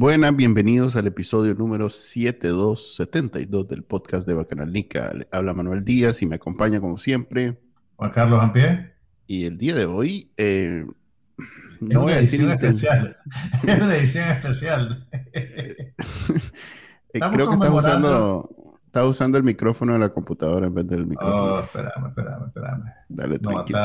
Buenas, bienvenidos al episodio número 7272 del podcast de Bacanalnica. Habla Manuel Díaz y me acompaña como siempre. Juan Carlos Ampie. Y el día de hoy... Eh, no voy a decir especial. Es una edición especial. Eh, creo que estás usando, estás usando el micrófono de la computadora en vez del micrófono. Oh, espérame, espérame, espérame. Dale, tranquilo.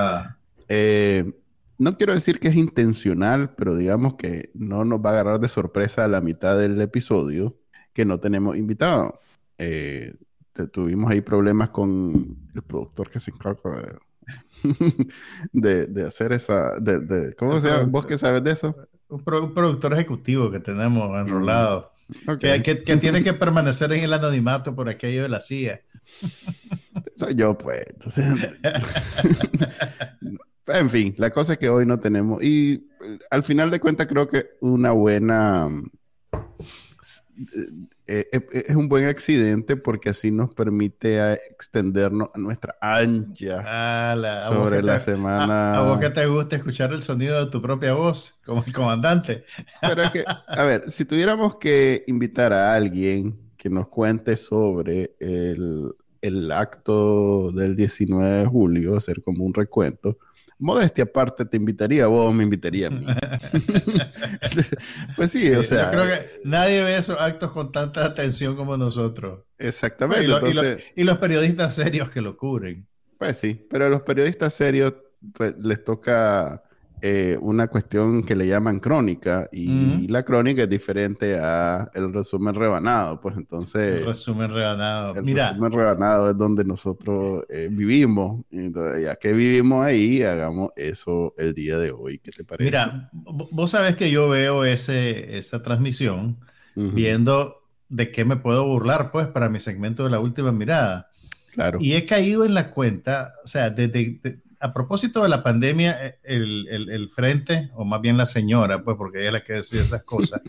eh, no quiero decir que es intencional, pero digamos que no nos va a agarrar de sorpresa a la mitad del episodio que no tenemos invitado. Eh, tuvimos ahí problemas con el productor que se encarga de, de, hacer esa... De, ¿Cómo se llama? ¿Vos qué sabes de eso? Un, productor ejecutivo que tenemos enrolado. Mm, que, que, tiene que permanecer en el anonimato por aquello de la CIA. Soy yo, pues. Entonces, En fin, la cosa es que hoy no tenemos. Y al final de cuentas, creo que una buena. Eh, eh, es un buen accidente porque así nos permite extendernos a nuestra ancha sobre la semana. A, vos que te gusta escuchar el sonido de tu propia voz, como el comandante. Pero es que, a ver, si tuviéramos que invitar a alguien que nos cuente sobre el, el acto del 19 de julio, hacer como un recuento, modestia aparte, te invitaría a vos, me invitaría a mí. pues sí, o sea. creo que nadie ve esos actos con tanta atención como nosotros. Exactamente. Y, los periodistas serios que lo cubren. Pues sí, pero a los periodistas serios pues, les toca eh, una cuestión que le llaman crónica y la crónica es diferente a el resumen rebanado, pues entonces... El resumen rebanado. El resumen rebanado es donde nosotros eh, vivimos. Entonces, ya que vivimos ahí, hagamos eso el día de hoy. ¿Qué te parece? Mira, vos sabes que yo veo ese, esa transmisión viendo de qué me puedo burlar, pues, para mi segmento de la última mirada. Claro. Y he caído en la cuenta, o sea, desde a propósito de la pandemia, eh, el, frente, o más bien la señora, pues porque ella es la que decide esas cosas,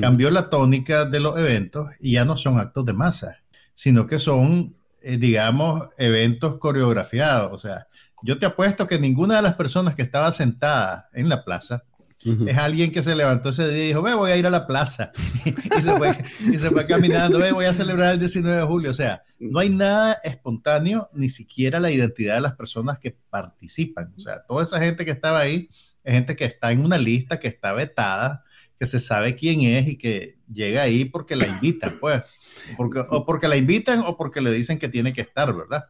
cambió la tónica de los eventos y ya no son actos de masa, sino que son, eh, digamos, eventos coreografiados. O sea, yo te apuesto que ninguna de las personas que estaba sentada en la plaza es alguien que se levantó ese día y dijo, ve, voy a ir a la plaza. y, se fue, y, se fue, caminando, ve, voy a celebrar el 19 de julio. O sea, no hay nada espontáneo, ni siquiera la identidad de las personas que participan. O sea, toda esa gente que estaba ahí es gente que está en una lista, que está vetada, que se sabe quién es y que llega ahí porque la invitan, pues. Porque, o porque la invitan o porque le dicen que tiene que estar, ¿verdad?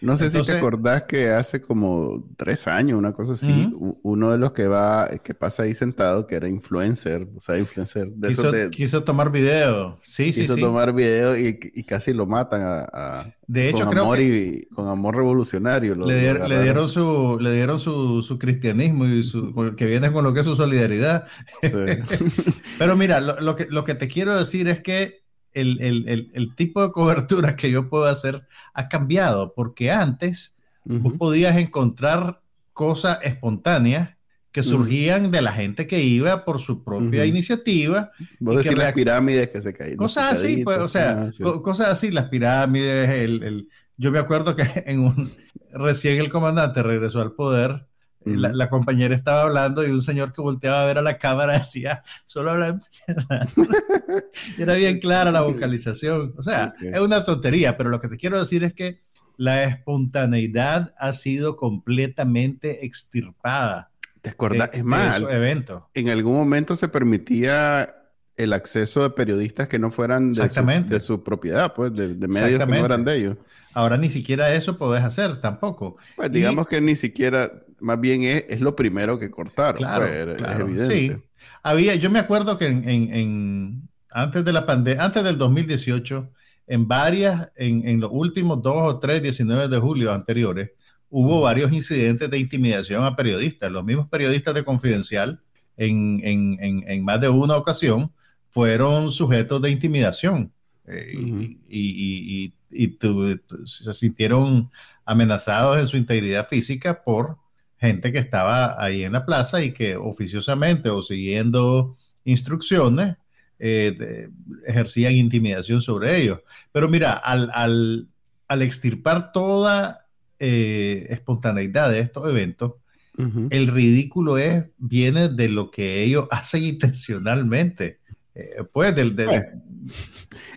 No sé si te acordás que hace como tres años, una cosa así, uno de los que va, que pasa ahí sentado, que era influencer, o sea, influencer. De quiso, quiso tomar video, sí, sí, Quiso tomar video y, casi lo matan a, de hecho, con amor y con amor revolucionario. le, dieron su, le dieron su, su cristianismo y su, que viene con lo que es su solidaridad. Pero mira, lo, lo, que, lo que te quiero decir es que el, tipo de cobertura que yo puedo hacer ha cambiado, porque antes vos podías encontrar cosas espontáneas que surgían de la gente que iba por su propia iniciativa. Vos decís las pirámides que se caían. Cosas así, pues, o sea, ah, cosas así, las pirámides, el, yo me acuerdo que en un, recién el comandante regresó al poder la, compañera estaba hablando y un señor que volteaba a ver a la cámara decía, solo habla Era bien clara la vocalización. O sea, es una tontería, pero lo que te quiero decir es que la espontaneidad ha sido completamente extirpada. ¿Te es más, en algún momento se permitía el acceso de periodistas que no fueran de, su, de su, propiedad, pues, de, medios que no eran de ellos. Ahora ni siquiera eso podés hacer tampoco. Pues digamos que ni siquiera, más bien es, lo primero que cortaron. Claro, pues, es evidente. Sí. Había, yo me acuerdo que en, antes de la pandemia, antes del 2018, en varias, en, los últimos dos o tres 19 de julio anteriores, hubo varios incidentes de intimidación a periodistas. Los mismos periodistas de Confidencial, en, en más de una ocasión, fueron sujetos de intimidación eh, y, se sintieron amenazados en su integridad física por gente que estaba ahí en la plaza y que oficiosamente o siguiendo instrucciones eh, ejercían intimidación sobre ellos. Pero mira, al, al, extirpar toda eh, espontaneidad de estos eventos, el ridículo es, viene de lo que ellos hacen intencionalmente. Eh, pues del,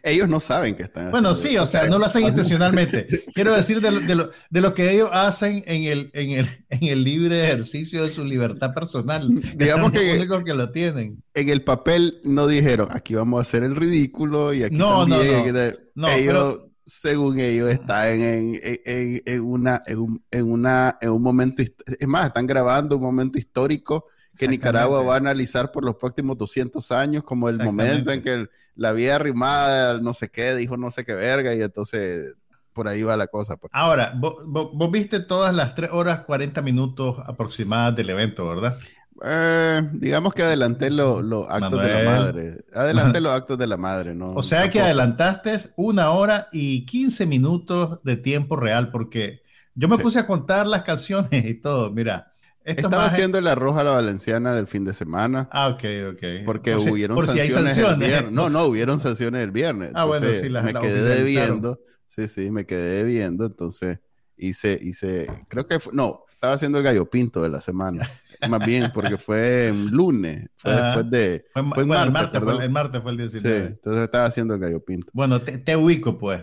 ellos no saben que están Bueno, sí, o sea, no lo hacen intencionalmente. Quiero decir de lo, de, lo, que ellos hacen en el, en, el, en el libre ejercicio de su libertad personal. Digamos que, los únicos que lo tienen. En el papel no dijeron, aquí vamos a hacer el ridículo y aquí no, también. No, no. ellos, según ellos, están en, en, en, una, en, un, en, una, en un momento, es más, están grabando un momento histórico que Nicaragua va a analizar por los próximos 200 años como el momento en que la vía arrimada, no sé qué, dijo no sé qué verga, y entonces por ahí va la cosa. Pues. Ahora, vos, viste todas las 3 horas 40 minutos aproximadas del evento, ¿verdad? Eh, digamos que adelanté los actos de la madre. Adelanté los actos de la madre, ¿no? O sea que adelantaste una hora y 15 minutos de tiempo real, porque yo me puse a contar las canciones y todo. Mira, estaba haciendo la roja la valenciana del fin de semana. Ah, ok, ok. Porque hubieron sanciones, el viernes. No, no, hubieron sanciones el viernes. Ah, bueno, sí, las, Me quedé debiendo. Sí, sí, me quedé debiendo. Entonces hice, hice, creo que fue, no, estaba haciendo el gallo pinto de la semana. Más bien, porque fue en lunes, fue después de. Fue, fue martes, el, martes fue, el, martes fue el 19. Sí, entonces estaba haciendo el gallo pinto. Bueno, te, ubico, pues.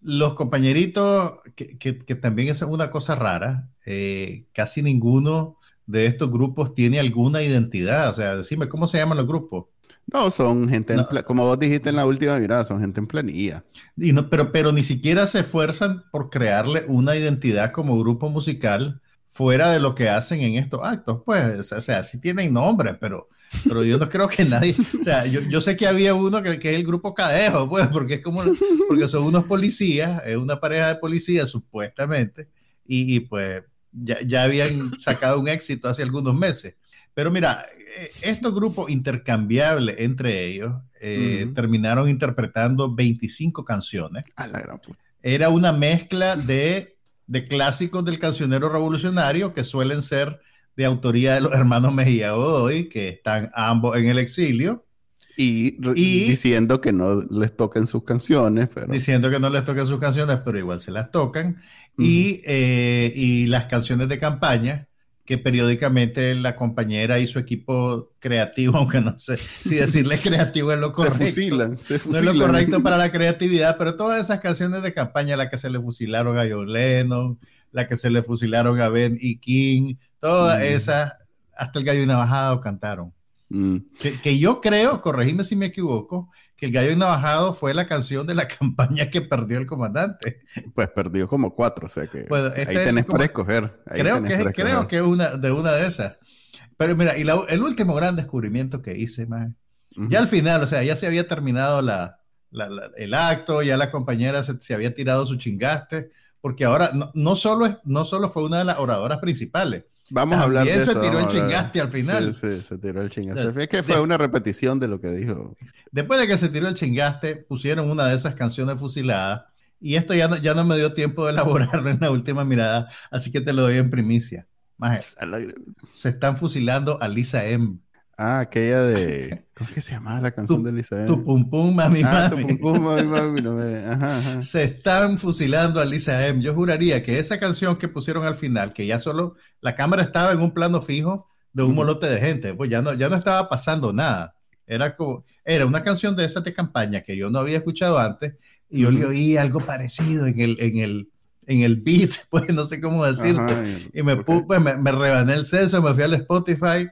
Los compañeritos, que, que, que, también es una cosa rara, eh, casi ninguno de estos grupos tiene alguna identidad. O sea, decime, ¿cómo se llaman los grupos? No, son gente, como vos dijiste en la última mirada, son gente en planilla. Y no, pero, pero ni siquiera se esfuerzan por crearle una identidad como grupo musical fuera de lo que hacen en estos actos. Pues, o sea, sí tienen nombre, pero, pero yo no creo que nadie, o sea, yo, yo sé que había uno que, que, es el grupo Cadejo, pues, porque es como, porque son unos policías, es una pareja de policías supuestamente, y, y pues ya, ya habían sacado un éxito hace algunos meses. Pero mira, eh, estos grupos intercambiables entre ellos eh, terminaron interpretando 25 canciones. A la gran puta. Era una mezcla de, de, clásicos del cancionero revolucionario que suelen ser de autoría de los hermanos Mejía Godoy, que están ambos en el exilio. Y, y, diciendo que no les toquen sus canciones. Pero... Diciendo que no les toquen sus canciones, pero igual se las tocan y, eh, y, las canciones de campaña que periódicamente la compañera y su equipo creativo, aunque no sé si decirle creativo es lo correcto. Se fusilan, se fusilan. No es lo correcto para la creatividad, pero todas esas canciones de campaña, la que se le fusilaron a John Lennon, la que se le fusilaron a Ben y King, todas esas, hasta el gallo y navajado cantaron. Mm. Que, que, yo creo, corregime si me equivoco, que el gallo navajado fue la canción de la campaña que perdió el comandante. Pues perdió como cuatro, o sea que ahí este tenés para escoger. creo, que, creo que es una de una de esas. Pero mira, y el último gran descubrimiento que hice, ya al final, o sea, ya se había terminado la, el acto, ya la compañera se, había tirado su chingaste, porque ahora no, no, solo, no solo fue una de las oradoras principales, Vamos a hablar de eso. se tiró el chingaste al final. Sí, sí, se tiró el chingaste. Es que fue una repetición de lo que dijo. Después de que se tiró el chingaste, pusieron una de esas canciones fusiladas. Y esto ya no, ya no me dio tiempo de elaborarlo en la última mirada, así que te lo doy en primicia. se están fusilando a Lisa M. Ah, aquella de. ¿Cómo es que se llamaba la canción de Lisa Tu pum pum, mami, ah, Tu pum pum, mami, mami. No me... ajá, Se están fusilando a Lisa M. Yo juraría que esa canción que pusieron al final, que ya solo la cámara estaba en un plano fijo de un molote de gente, pues ya no, ya no estaba pasando nada. Era como, era una canción de esas de campaña que yo no había escuchado antes y yo le oí algo parecido en el, en el, en el beat, pues no sé cómo decirte. y me, pues, me, me rebané el seso, me fui al Spotify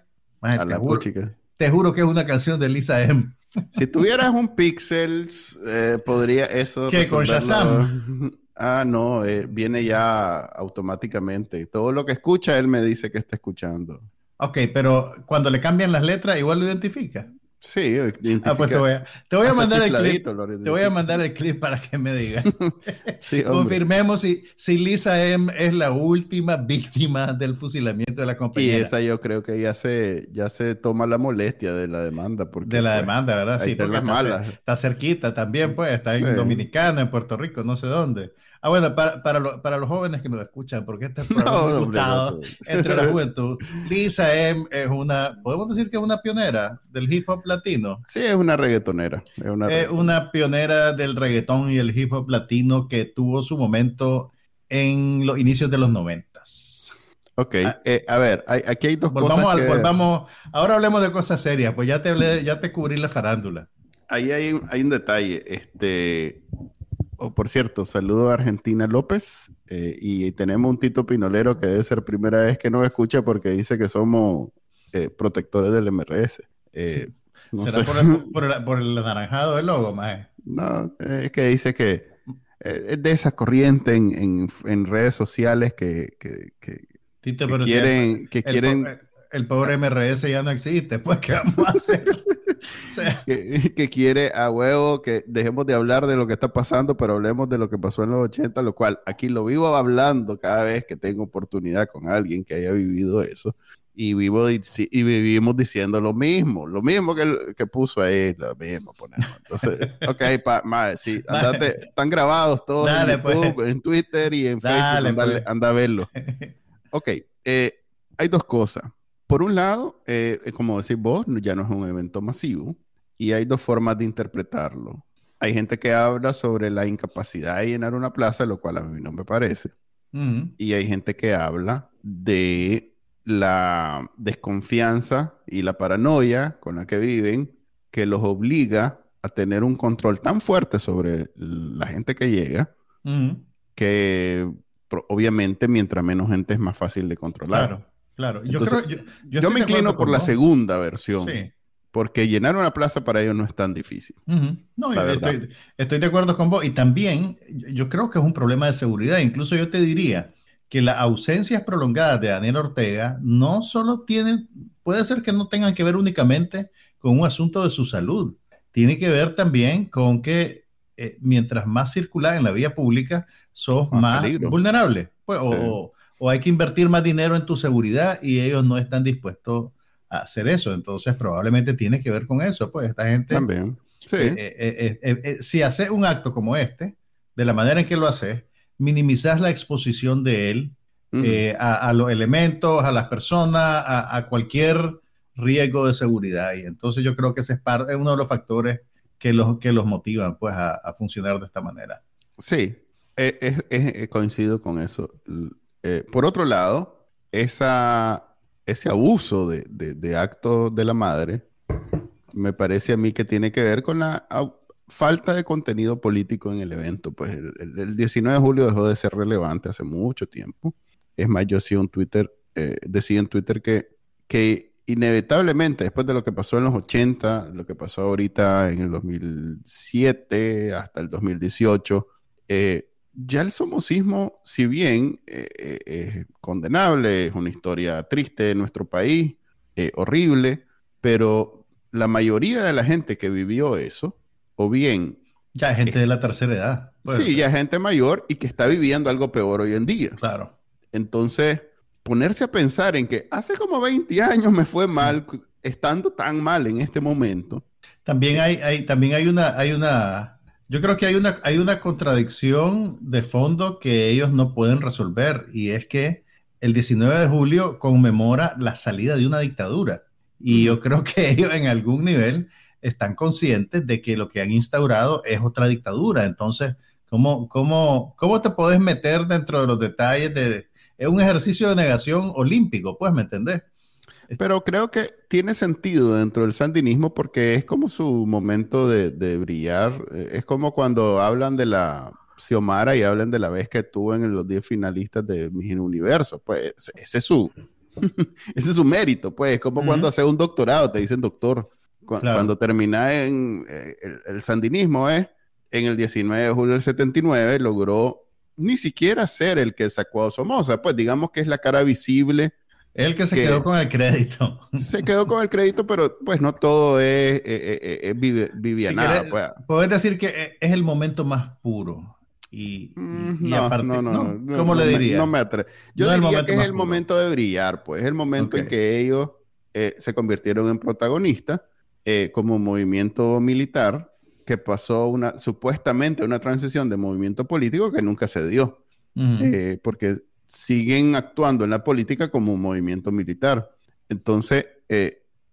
te, juro, que es una canción de Lisa M. Si tuvieras un Pixel, eh, podría eso. ¿Qué con Shazam? Ah, no, eh, viene ya automáticamente. Todo lo que escucha, él me dice que está escuchando. Ok, pero cuando le cambian las letras, igual lo identifica. Sí, ah, pues te voy a, te voy a mandar el clip. Te voy a mandar el clip para que me digas. Confirmemos si, si Lisa M es la última víctima del fusilamiento de la compañía. Y esa yo creo que ya se, ya se toma la molestia de la demanda. Porque, de la pues, demanda, ¿verdad? Sí, porque está, está, cerquita también, pues, está en Dominicana, en Puerto Rico, no sé dónde. Ah, bueno, para, para, para, los jóvenes que nos escuchan, porque este programa es entre la juventud. Lisa M es una, podemos decir que es una pionera del hip hop latino. Sí, es una reggaetonera. Es una, es una pionera del reggaetón y el hip hop latino que tuvo su momento en los inicios de los noventas. Ok, ah, eh, a ver, aquí hay dos volvamos cosas. que... volvamos, ahora hablemos de cosas serias, pues ya te, hablé, ya te cubrí la farándula. Ahí hay, hay un detalle. Este, Oh, por cierto, saludo a Argentina López eh, y tenemos un Tito Pinolero que debe ser primera vez que nos escucha porque dice que somos eh, protectores del MRS. Eh, ¿Será por el, por, el, anaranjado del logo, Mae? No, es que dice que es de esa corriente en, en, redes sociales que, que, que, quieren... que quieren el pobre MRS ya no existe, pues ¿qué vamos a hacer? que, quiere a huevo que dejemos de hablar de lo que está pasando, pero hablemos de lo que pasó en los 80, lo cual aquí lo vivo hablando cada vez que tengo oportunidad con alguien que haya vivido eso. Y, vivo y vivimos diciendo lo mismo, lo mismo que, que puso ahí, lo mismo ponemos. Entonces, ok, pa, sí, andate, están grabados todos en pues. YouTube, en Twitter y en Facebook, pues. anda a verlo. Ok, eh, hay dos cosas por un lado, eh, como decís vos, ya no es un evento masivo y hay dos formas de interpretarlo. Hay gente que habla sobre la incapacidad de llenar una plaza, lo cual a mí no me parece. Y hay gente que habla de la desconfianza y la paranoia con la que viven, que los obliga a tener un control tan fuerte sobre la gente que llega, que obviamente mientras menos gente es más fácil de controlar. Claro. Claro, yo, creo, yo, me inclino por la segunda versión. Porque llenar una plaza para ellos no es tan difícil. No, estoy, estoy, de acuerdo con vos. Y también yo creo que es un problema de seguridad. Incluso yo te diría que las ausencias prolongadas de Daniel Ortega no solo tienen, puede ser que no tengan que ver únicamente con un asunto de su salud. Tiene que ver también con que eh, mientras más circulas en la vía pública, sos más, vulnerable. Pues, o, o hay que invertir más dinero en tu seguridad y ellos no están dispuestos a hacer eso. Entonces, probablemente tiene que ver con eso. Pues esta gente. También. Sí. Eh, eh, eh, si haces un acto como este, de la manera en que lo haces, minimizas la exposición de él a, los elementos, a las personas, a, cualquier riesgo de seguridad. Y entonces yo creo que ese es, es uno de los factores que los, que los motivan pues, a, funcionar de esta manera. Sí, coincido con eso. Eh, por otro lado, esa, ese abuso de, de, actos de la madre me parece a mí que tiene que ver con la falta de contenido político en el evento. Pues el, 19 de julio dejó de ser relevante hace mucho tiempo. Es más, yo decía en Twitter, eh, decía en Twitter que, que inevitablemente, después de lo que pasó en los 80, lo que pasó ahorita en el 2007 hasta el 2018, eh, ya el somocismo, si bien eh, eh, es condenable, es una historia triste de nuestro país, eh, horrible, pero la mayoría de la gente que vivió eso, o bien... Ya gente de la tercera edad. Sí, ya gente mayor y que está viviendo algo peor hoy en día. Claro. Entonces, ponerse a pensar en que hace como 20 años me fue mal, estando tan mal en este momento. También hay, hay, también hay una, hay una yo creo que hay una, hay una contradicción de fondo que ellos no pueden resolver y es que el 19 de julio conmemora la salida de una dictadura y yo creo que ellos en algún nivel están conscientes de que lo que han instaurado es otra dictadura. Entonces, ¿cómo, cómo, cómo te puedes meter dentro de los detalles de... Es un ejercicio de negación olímpico, pues, ¿me entendés? Pero creo que tiene sentido dentro del sandinismo porque es como su momento de, brillar. Eh, es como cuando hablan de la Xiomara y hablan de la vez que estuvo en los 10 finalistas de Miss Universo. Pues ese es su, ese es su mérito. Pues es como cuando haces un doctorado, te dicen doctor. Cuando termina en eh, el, sandinismo, ¿eh? en el 19 de julio del 79, logró ni siquiera ser el que sacó a Somoza. Pues digamos que es la cara visible El que se quedó con el crédito. Se quedó con el crédito, pero pues no todo es, es, vivianada. Pues. Puedes decir que es el momento más puro. Y, mm, no, no, no, ¿Cómo le diría? No me atrevo. Yo diría que es el momento de brillar, pues es el momento en que ellos eh, se convirtieron en protagonistas eh, como movimiento militar que pasó una supuestamente una transición de movimiento político que nunca se dio, eh, porque siguen actuando en la política como un movimiento militar. Entonces,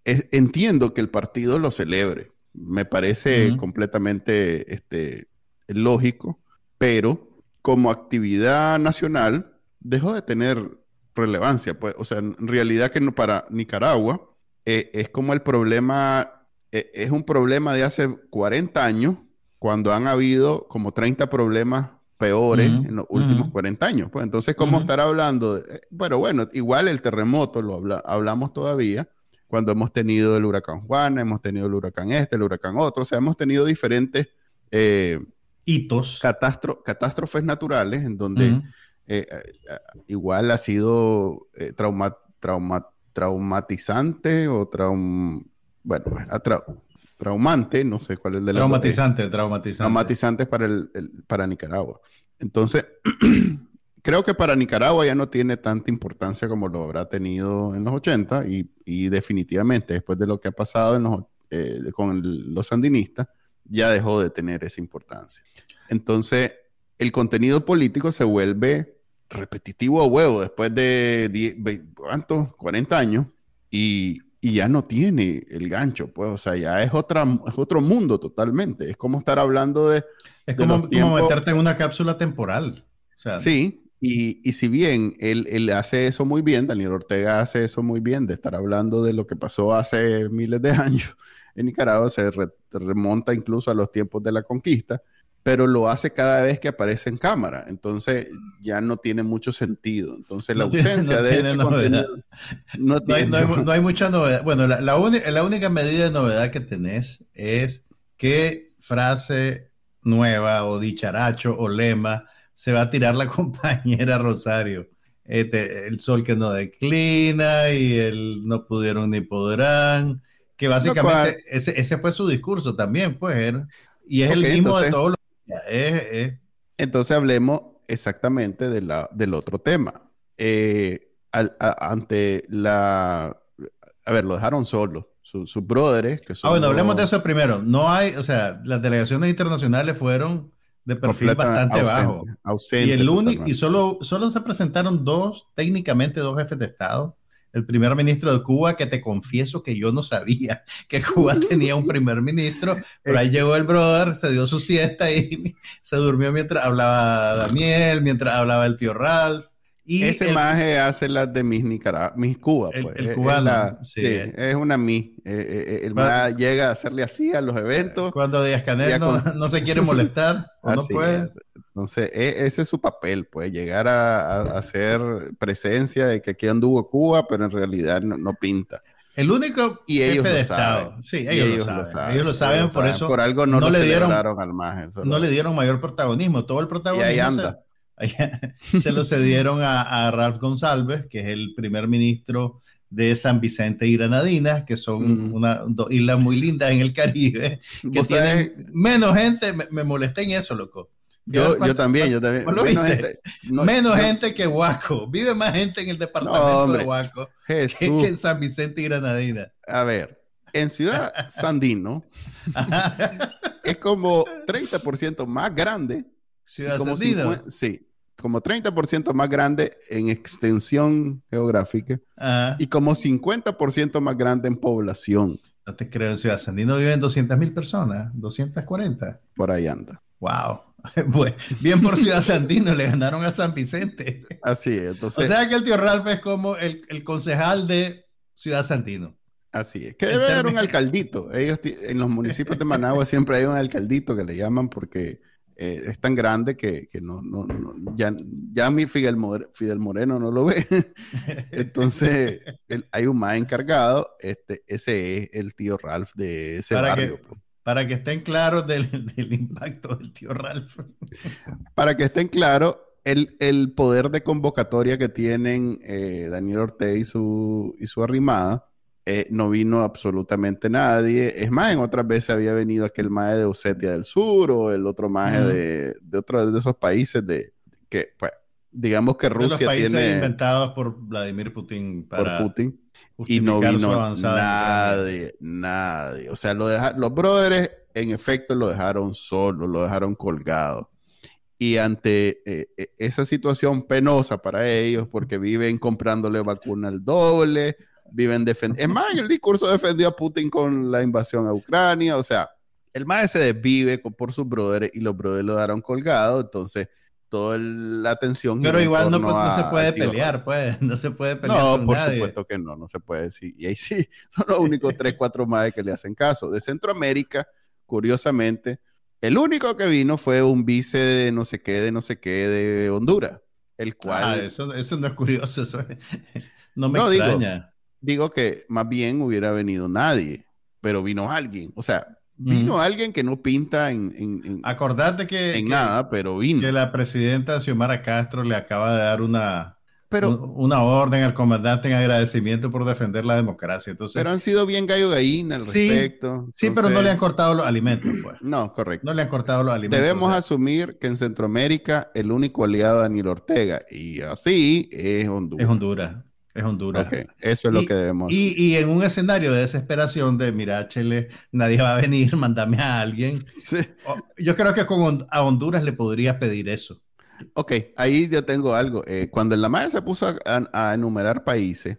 entiendo que el partido lo celebre. Me parece completamente este, lógico pero como actividad nacional dejó de tener relevancia. Pues, o sea, en realidad que no, para Nicaragua eh, es como el problema, eh, es un problema de hace 40 años, cuando han habido como 30 problemas peores en los últimos 40 años. Pues entonces, ¿cómo estar hablando? De, eh, bueno, bueno, igual el terremoto lo hablamos todavía, cuando hemos tenido el huracán Juan, hemos tenido el huracán este, el huracán otro, o sea, hemos tenido diferentes hitos. catástrofes naturales en donde eh, eh, igual ha sido eh, trauma, traumatizante o traum, bueno, traumante, no sé cuál es el de la Traumatizante, traumatizante. Traumatizante para, el, para Nicaragua. Entonces, creo que para Nicaragua ya no tiene tanta importancia como lo habrá tenido en los 80 y, y definitivamente después de lo que ha pasado en los, con los sandinistas, ya dejó de tener esa importancia. Entonces, el contenido político se vuelve repetitivo a huevo después de ¿cuántos? 40 años y, ya no tiene el gancho, pues, o sea, ya es, otra, es otro mundo totalmente. Es como estar hablando de... Es como, meterte en una cápsula temporal. sí, y, y, si bien él, él, hace eso muy bien, Daniel Ortega hace eso muy bien, de estar hablando de lo que pasó hace miles de años en Nicaragua, se remonta incluso a los tiempos de la conquista, pero lo hace cada vez que aparece en cámara. Entonces ya no tiene mucho sentido. Entonces la ausencia de ese contenido no, hay, mucha novedad. Bueno, la, la, única medida de novedad que tenés es qué frase nueva o dicharacho o lema se va a tirar la compañera Rosario. Este, el sol que no declina y el no pudieron ni podrán que básicamente ese, ese, fue su discurso también, pues, y es el mismo de todos los días. Entonces hablemos exactamente de la, del otro tema. Eh, ante la... A ver, lo dejaron solo. Sus brothers, que son... Ah, bueno, hablemos de eso primero. No hay, o sea, las delegaciones internacionales fueron de perfil bastante bajo. y el único, y solo, solo se presentaron dos, técnicamente dos jefes de Estado el primer ministro de Cuba, que te confieso que yo no sabía que Cuba tenía un primer ministro, pero ahí llegó el brother, se dio su siesta y se durmió mientras hablaba Daniel, mientras hablaba el tío Ralph. Y Ese maje hace las de mis, Nicaragua, mis Cuba, pues. El, cubano, sí. Es una mi. Eh, eh, eh, el maje llega a hacerle así a los eventos. Cuando Díaz Canel no, no, se quiere molestar o no puede. Entonces, e, ese es su papel, pues, llegar a, hacer presencia de que aquí anduvo Cuba, pero en realidad no, pinta. El único y ellos lo Saben. Sí, ellos, lo, saben. Ellos lo saben, por eso. Por algo no, le dieron al. No le dieron mayor protagonismo. Todo el protagonismo. Y ahí anda. Se, lo cedieron a, Ralph González, que es el primer ministro de San Vicente y Granadinas, que son una, dos islas muy lindas en el Caribe, que tienen menos gente. Me, me molesté en eso, loco yo, yo también, yo también. Menos, gente, Menos gente, que Huaco. Vive más gente en el departamento de Huaco que, en San Vicente y Granadina. A ver, en Ciudad Sandino es como 30% más grande. Ciudad como Sandino. sí, como 30% más grande en extensión geográfica y como 50% más grande en población. No te creo, en Ciudad Sandino viven 200 mil personas, 240. Por ahí anda. Wow. Pues, bien por Ciudad Sandino, le ganaron a San Vicente. Así es. Entonces, o sea que el tío Ralph es como el, el concejal de Ciudad Santino. Así es. Que debe haber un alcaldito. Ellos en los municipios de Managua siempre hay un alcaldito que le llaman porque eh, es tan grande que, que no, no, no, ya, ya mi Fidel, Fidel, Moreno no lo ve. Entonces hay un más encargado. Este, ese es el tío Ralph de ese barrio. Pues para que estén claros del, impacto del tío Ralph. Para que estén claros, el, poder de convocatoria que tienen eh, Daniel Ortega y su, y su arrimada, eh, no vino absolutamente nadie. Es más, en otras veces había venido aquel maje de Osetia del Sur o el otro maje de, de otro de esos países de que, pues, digamos que Rusia de los países tiene... inventados por Vladimir Putin para... Por Putin. Y no vino nadie, nadie. O sea, lo los brothers en efecto lo dejaron solo, lo dejaron colgado. Y ante eh, eh, esa situación penosa para ellos, porque viven comprándole vacuna al doble, viven defendiendo. Es más, el discurso defendió a Putin con la invasión a Ucrania. O sea, el más se desvive por sus brothers y los brothers lo dejaron colgado. Entonces, toda la atención. Pero igual no, pues, se puede pelear, pues. No se puede pelear. No, por supuesto que no, no se puede decir. Y ahí sí, son los únicos tres, cuatro más que le hacen caso. De Centroamérica, curiosamente, el único que vino fue un vice de no sé qué, de no sé qué, de Honduras. El cual. Ah, eso, no es curioso, eso no me extraña. Digo, que más bien hubiera venido nadie, pero vino alguien. O sea, vino alguien que no pinta en. en, Acordate que. En nada, pero vino. Que la presidenta Xiomara Castro le acaba de dar una pero, una orden al comandante en agradecimiento por defender la democracia. Entonces, pero han sido bien gallo gallina al respecto. Sí, pero no le han cortado los alimentos. Pues. No, correcto. No le han cortado los alimentos. Debemos asumir que en Centroamérica el único aliado de Daniel Ortega, y así es Honduras. Es Honduras. Es Honduras. eso es lo que debemos. Y, y, en un escenario de desesperación de, mira, Chile, nadie va a venir, mándame a alguien. Sí. Yo creo que con, a Honduras le podría pedir eso. Ok, ahí yo tengo algo. Eh, cuando la madre se puso a, enumerar países,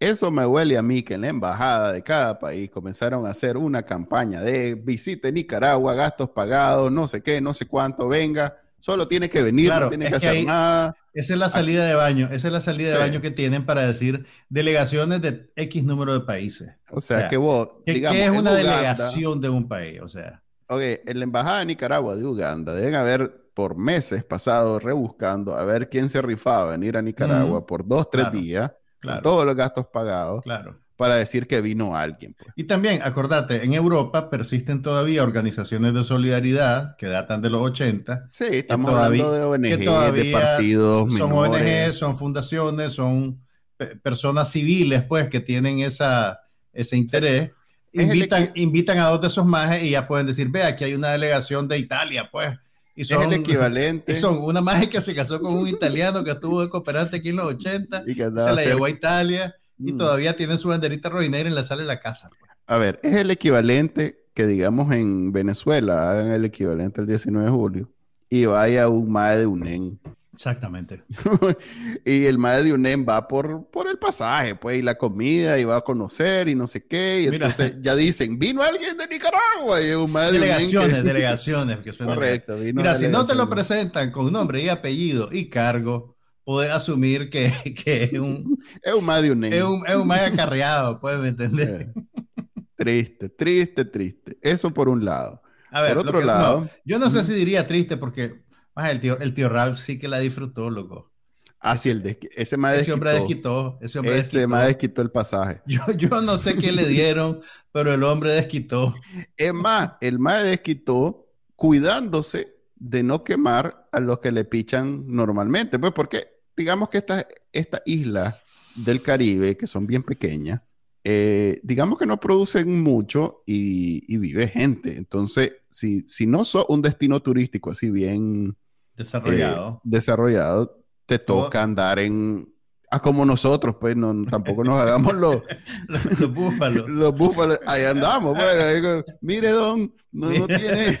eso me huele a mí que en la embajada de cada país comenzaron a hacer una campaña de visite Nicaragua, gastos pagados, no sé qué, no sé cuánto, venga, solo tiene que venir, no tiene que, hacer nada. Esa es la salida de baño, esa es la salida de baño que tienen para decir delegaciones de X número de países. O sea, que vos, digamos, ¿qué es una delegación de un país? O sea. Ok, en la embajada de Nicaragua, de Uganda, deben haber por meses pasados rebuscando a ver quién se rifaba a venir a Nicaragua por dos, tres días, todos los gastos pagados, para decir que vino alguien. Pues. Y también, acordate, en Europa persisten todavía organizaciones de solidaridad que datan de los 80. Sí, estamos hablando de ONG, de partidos. Son ONG, son fundaciones, son personas civiles, pues, que tienen esa, ese interés. Invitan, invitan a dos de esos majes y ya pueden decir, ve, aquí hay una delegación de Italia, pues son, es el equivalente. son una mágica que se casó con un italiano que estuvo de cooperante aquí en los 80, y se la llevó a Italia y mm. todavía tiene su banderita rojinegra en la sala de la casa. Pues. A ver, es el equivalente que digamos en Venezuela hagan el equivalente al 19 de julio y vaya un MAE de UNEN Exactamente. y el madre de UNEM va por, por el pasaje, pues, y la comida, y va a conocer, y no sé qué. Y entonces ya dicen, vino alguien de Nicaragua, y un madre Delegaciones, delegaciones. Que Correcto. Mira, si no te lo presentan con nombre y apellido y cargo, puedes asumir que, que es un... es un madre de UNEM. Es un, es un acarreado, puedes entender. triste, triste, triste. Eso por un lado. A ver, por otro lado... yo no sé si diría triste porque el tío, el tío Ralph sí que la disfrutó, loco. Ah, sí, el ese, hombre desquitó. Ese hombre desquitó. el pasaje. Yo, yo no sé qué le dieron, pero el hombre desquitó. Es más, el mae desquitó cuidándose de no quemar a los que le pichan normalmente. Pues porque digamos que estas esta islas del Caribe, que son bien pequeñas, eh, digamos que no producen mucho y, vive gente. Entonces, si, si no sos un destino turístico así bien Desarrollado. Eh, desarrollado, te toca andar en... Ah, como nosotros, pues no, tampoco nos hagamos los, los, búfalos. Los búfalos, ahí andamos, pues, mire, don, no, tiene...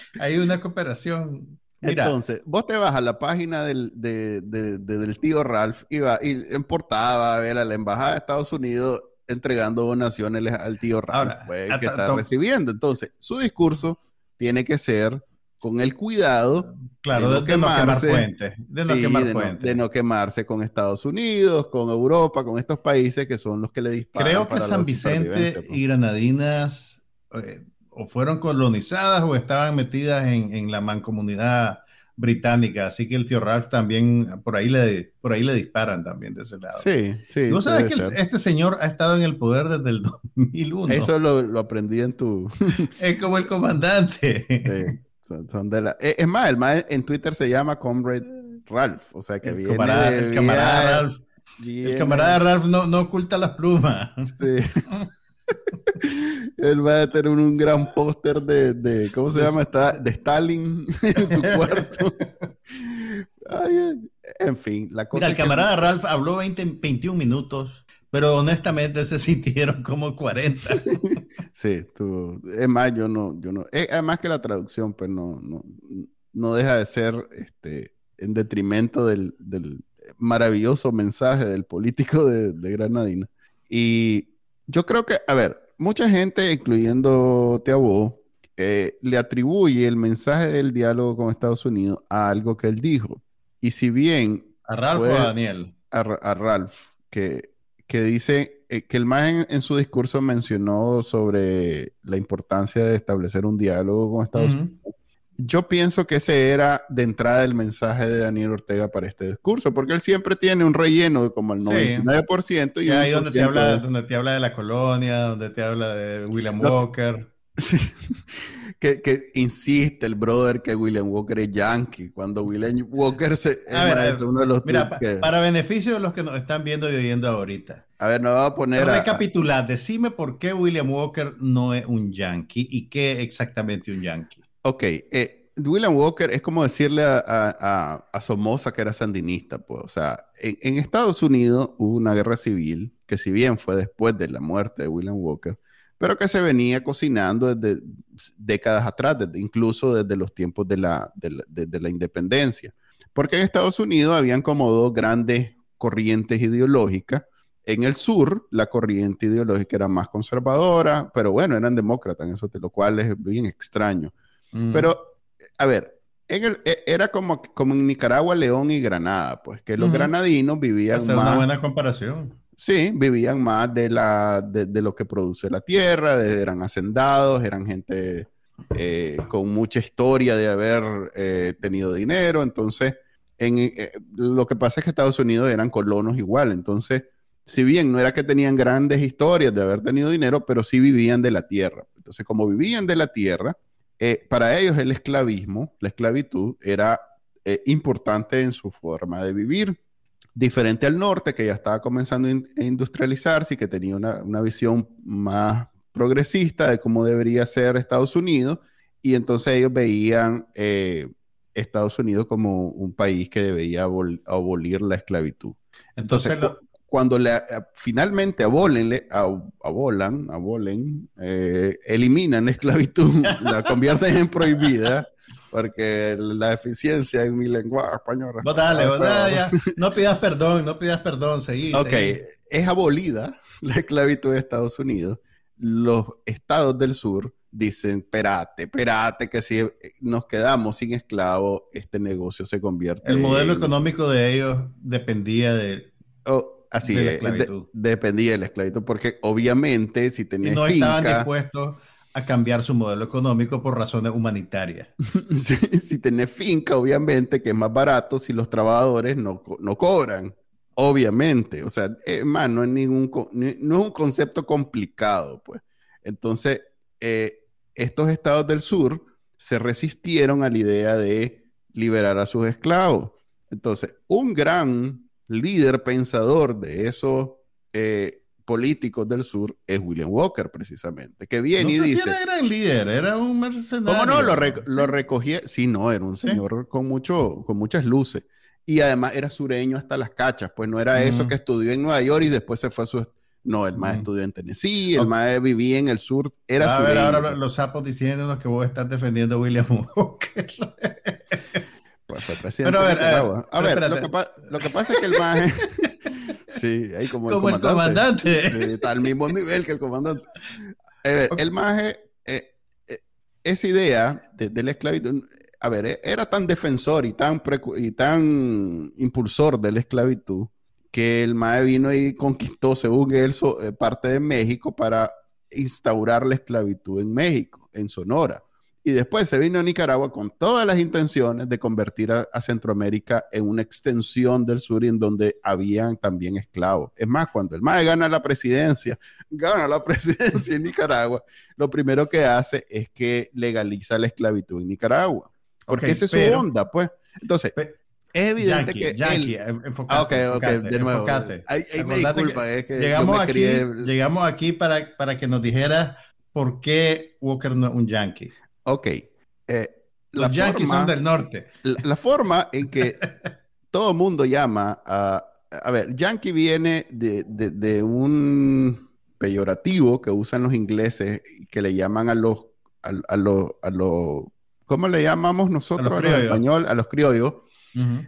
Hay una cooperación. Entonces, vos te vas a la página del, del tío Ralph y, va, y en portada a ver a la embajada de Estados Unidos entregando donaciones al tío Ralph pues, que está recibiendo. Entonces, su discurso tiene que ser con el cuidado claro, de, no quemarse, de no quemarse con Estados Unidos, con Europa, con estos países que son los que le disparan. Creo que San Vicente pues. y Granadinas eh, o fueron colonizadas o estaban metidas en, la mancomunidad británica, así que el tío Ralph también por ahí le por ahí le disparan también de ese lado. Sí, sí. ¿Tú sabes que este señor ha estado en el poder desde el 2001? Eso lo, aprendí en tu. es como el comandante. Sí. Son, de la... Eh, es más, el más en Twitter se llama Comrade Ralph, o sea que el viene camarada, de el camarada viaje, Ralph. viene- El camarada Ralph no, no oculta las plumas. Sí. Él va a tener un, un gran póster de, de- ¿cómo se llama? Está, de Stalin en su cuarto. Ay, en fin, la cosa Mira, el es que- camarada Ralph habló 20, 21 minutos, pero honestamente se sintieron como 40. Sí, tú, es más, yo no, yo no, es, además que la traducción, pues no, no, no deja de ser este, en detrimento del, del maravilloso mensaje del político de, de Granadina. Y yo creo que, a ver, mucha gente, incluyendo Teabó, eh, le atribuye el mensaje del diálogo con Estados Unidos a algo que él dijo. Y si bien ¿A Ralph Puede- o a Daniel? a, Ra- a Ralph, que, que dice eh, que el más en, en su discurso mencionó sobre la importancia de establecer un diálogo con Estados. Unidos. Yo pienso que ese era de entrada el mensaje de Daniel Ortega para este discurso, porque él siempre tiene un relleno de como el Sí. 99% y Que un ahí donde te, habla, ciento donde te habla de la colonia, donde te habla de William Lo- Walker. Sí. que, que insiste el brother que William Walker es yankee, cuando William Walker se, es A ver, uno de los Mira, pa- que- para beneficio de los que nos están viendo y oyendo ahorita. a ver, no va a poner a- Recapitular, decime por qué William Walker no es un yankee y qué exactamente un yankee. Ok, eh, William Walker es como decirle a, a- a- Somoza que era sandinista, pues. O sea, en, en Estados Unidos hubo una guerra civil que si bien fue después de la muerte de William Walker, pero que se venía cocinando desde décadas atrás, desde- incluso desde los tiempos de la, de la- de- de la independencia. Porque en Estados Unidos habían como dos grandes corrientes ideológicas. En el sur, la corriente ideológica era más conservadora, pero bueno, eran demócratas, eso, lo cual es bien extraño. Mm. Pero, a ver, en el- e- era como, como en Nicaragua, León y Granada, pues que los granadinos vivían una más, buena comparación. sí, vivían más de, la, de, de lo que produce la tierra, de- eran hacendados, eran gente eh, con mucha historia de haber eh, tenido dinero, entonces, en, eh, lo que pasa es que Estados Unidos eran colonos igual, entonces, si bien no era que tenían grandes historias de haber tenido dinero, pero sí vivían de la tierra. Entonces, como vivían de la tierra, eh, para ellos el esclavismo, la esclavitud, era eh, importante en su forma de vivir. Diferente al norte, que ya estaba comenzando a in- a industrializarse y que tenía una, una visión más progresista de cómo debería ser Estados Unidos. Y entonces ellos veían eh, Estados Unidos como un país que debía abol- abolir la esclavitud. Entonces, Entonces, cuando le, a- finalmente abolen, le- ab- abolan, abolen, eh, eliminan la esclavitud, la convierten en prohibida, porque la eficiencia en mi lenguaje español. Pero- dale, ya. No pidas perdón, no pidas perdón, seguí. Ok, seguí. es abolida la esclavitud de Estados Unidos. Los estados del sur dicen, espérate, espérate, que si nos quedamos sin esclavos, este negocio se convierte El modelo en- económico de ellos dependía de... Oh, así de la es, de- dependía de la esclavitud, porque obviamente si Y tenías no estaban dispuestos a cambiar su modelo económico por razones humanitarias. si, si tenés finca, obviamente que es más barato si los trabajadores no, no cobran. Obviamente, o sea, es más, no es, ningún, no es un concepto complicado, pues. Entonces, eh, estos estados del sur se resistieron a la idea de liberar a sus esclavos. Entonces, un gran líder pensador de esos eh, políticos del sur es William Walker, precisamente, que viene no y sé dice... si era gran líder, era un mercenario. ¿Cómo no? Lo, re- lo recogía. Sí, no, era un Sí. señor con, mucho, con muchas luces. Y además era sureño hasta las cachas, pues no era eso Mm. que estudió en Nueva York y después se fue a su... No, el más estudió en Tennessee, el Ok. más vivía en el sur, era a ver, ahora los sapos diciéndonos que vos estás defendiendo a William Walker. Pues fue presidente Pero a ver, de Nicaragua. a ver, A ver, pero lo, que lo pasa es que el más... sí, ahí como, Como el comandante. Sí, está al mismo nivel que el comandante. A ver, Ok. el maje, eh, eh, esa idea de, de la esclavitud, a ver, eh, era tan defensor y tan, y tan impulsor de la esclavitud que el maje vino y conquistó, según él, so- parte de México para instaurar la esclavitud en México, en Sonora. Y después se vino a Nicaragua con todas las intenciones de convertir a, a Centroamérica en una extensión del sur y en donde habían también esclavos. Es más, cuando el MAE gana la presidencia, gana la presidencia en Nicaragua, lo primero que hace es que legaliza la esclavitud en Nicaragua. Porque esa es pero- su onda, pues. Entonces, es evidente que Yankee, enfocate, ah, ok, ok, de nuevo. Me disculpa, es que llegamos aquí, llegamos aquí para, para que nos dijera por qué Walker no es un Yankee. Ok. Eh, Los Yankees son del norte. La, forma en que todo el mundo llama a... A ver, Yankee viene de, de, de un peyorativo que usan los ingleses que le llaman a los a, los a los ¿cómo le llamamos nosotros en español? A los criollos.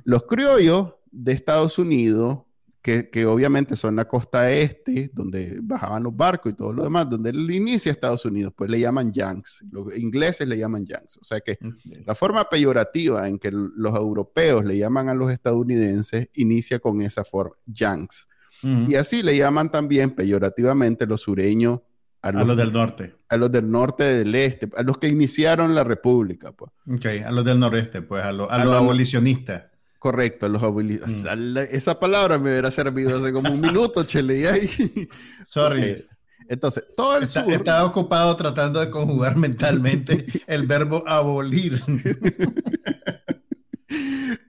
Los criollos de Estados Unidos, que, que, obviamente son la costa este, donde bajaban los barcos y todo lo demás, donde inicia Estados Unidos, pues le llaman Yanks. Los ingleses le llaman Yanks. O sea que la forma peyorativa en que los europeos le llaman a los estadounidenses inicia con esa forma, Yanks. Y así le llaman también peyorativamente los sureños a los, del norte. A los del norte del este, a los que iniciaron la república. Pues. Ok, a los del noreste, pues, a, los abolicionistas. Correcto, los abolicionistas. Mm. Esa palabra me hubiera servido hace como un minuto, Chele. Ahí. Sorry. Entonces, todo el sur. Estaba ocupado tratando de conjugar mentalmente el verbo abolir.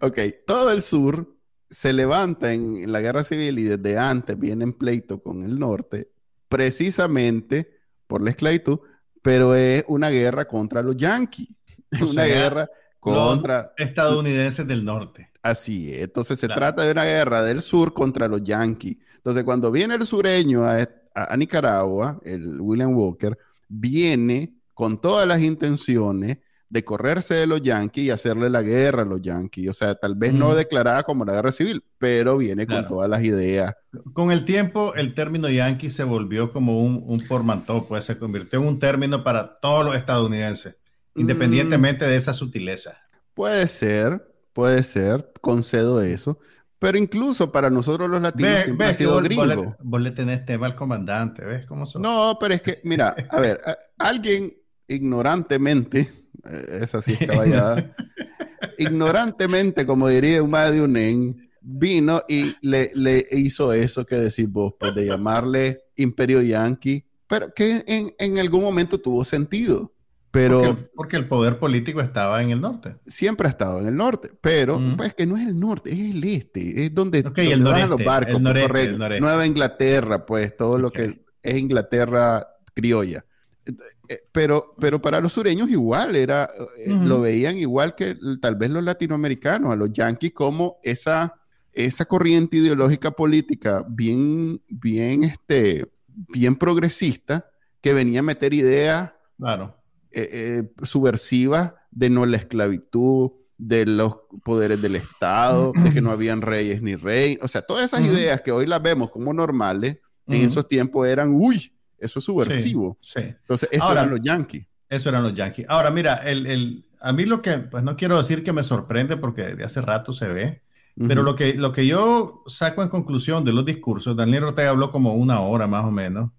ok, todo el sur se levanta en la guerra civil y desde antes viene en pleito con el norte precisamente por la esclavitud, pero es una guerra contra los yanquis, una guerra contra estadounidenses del norte. Así es, entonces se trata de una guerra del sur contra los yanquis. Entonces cuando viene el sureño a Nicaragua, el William Walker, viene con todas las intenciones de correrse de los yanquis y hacerle la guerra a los yanquis. O sea, tal vez no declarada como la guerra civil, pero viene con todas las ideas. Con el tiempo, el término yanqui se volvió como un, un portmanteau, pues se convirtió en un término para todos los estadounidenses, mm. independientemente de esa sutileza. Puede ser, puede ser, concedo eso. Pero incluso para nosotros los latinos siempre ha sido gringo. Vos le, tenés tema al comandante, ¿ves cómo son? No, pero es que, mira, a ver, alguien ignorantemente eh, es caballada. Ignorantemente, como diría un de un vino y le, hizo eso que decís vos, pues de llamarle Imperio Yankee, pero que en, algún momento tuvo sentido. Pero, porque, el poder político estaba en el norte. Siempre ha estado en el norte, pero pues que no es el norte, es el este, es donde, el los barcos. Pues, Nueva Inglaterra, pues todo lo que es Inglaterra criolla. Eh, pero, pero para los sureños igual, era, eh, lo veían igual que tal vez los latinoamericanos, a los yanquis como esa, esa corriente ideológica política bien, bien, este, bien progresista que venía a meter ideas claro. Eh, subversivas de no la esclavitud, de los poderes del Estado, de que no habían reyes ni rey, o sea, todas esas ideas que hoy las vemos como normales, en esos tiempos eran, uy, eso es subversivo. Sí, Entonces, eso eran los yankees. Eso eran los yankees. Ahora, mira, el, el, a mí lo que, pues no quiero decir que me sorprende porque de hace rato se ve, pero lo que, lo que yo saco en conclusión de los discursos, Daniel Ortega habló como una hora más o menos,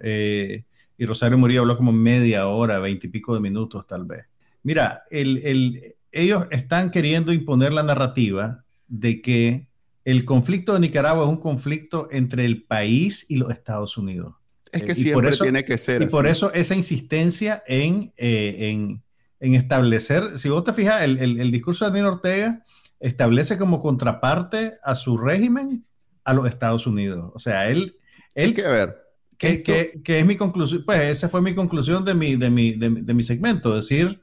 eh, y Rosario Murillo habló como media hora, veintipico de minutos tal vez. Mira, el, el, ellos están queriendo imponer la narrativa de que el conflicto de Nicaragua es un conflicto entre el país y los Estados Unidos. Es que siempre tiene que ser. Y por eso esa insistencia en, eh, en, en, establecer, si vos te fijas, el, el, discurso de Daniel Ortega establece como contraparte a su régimen a los Estados Unidos. O sea, él... él que ver. Que, que, que, es mi conclusión, pues esa fue mi conclusión de mi, de mi, de, de mi segmento, decir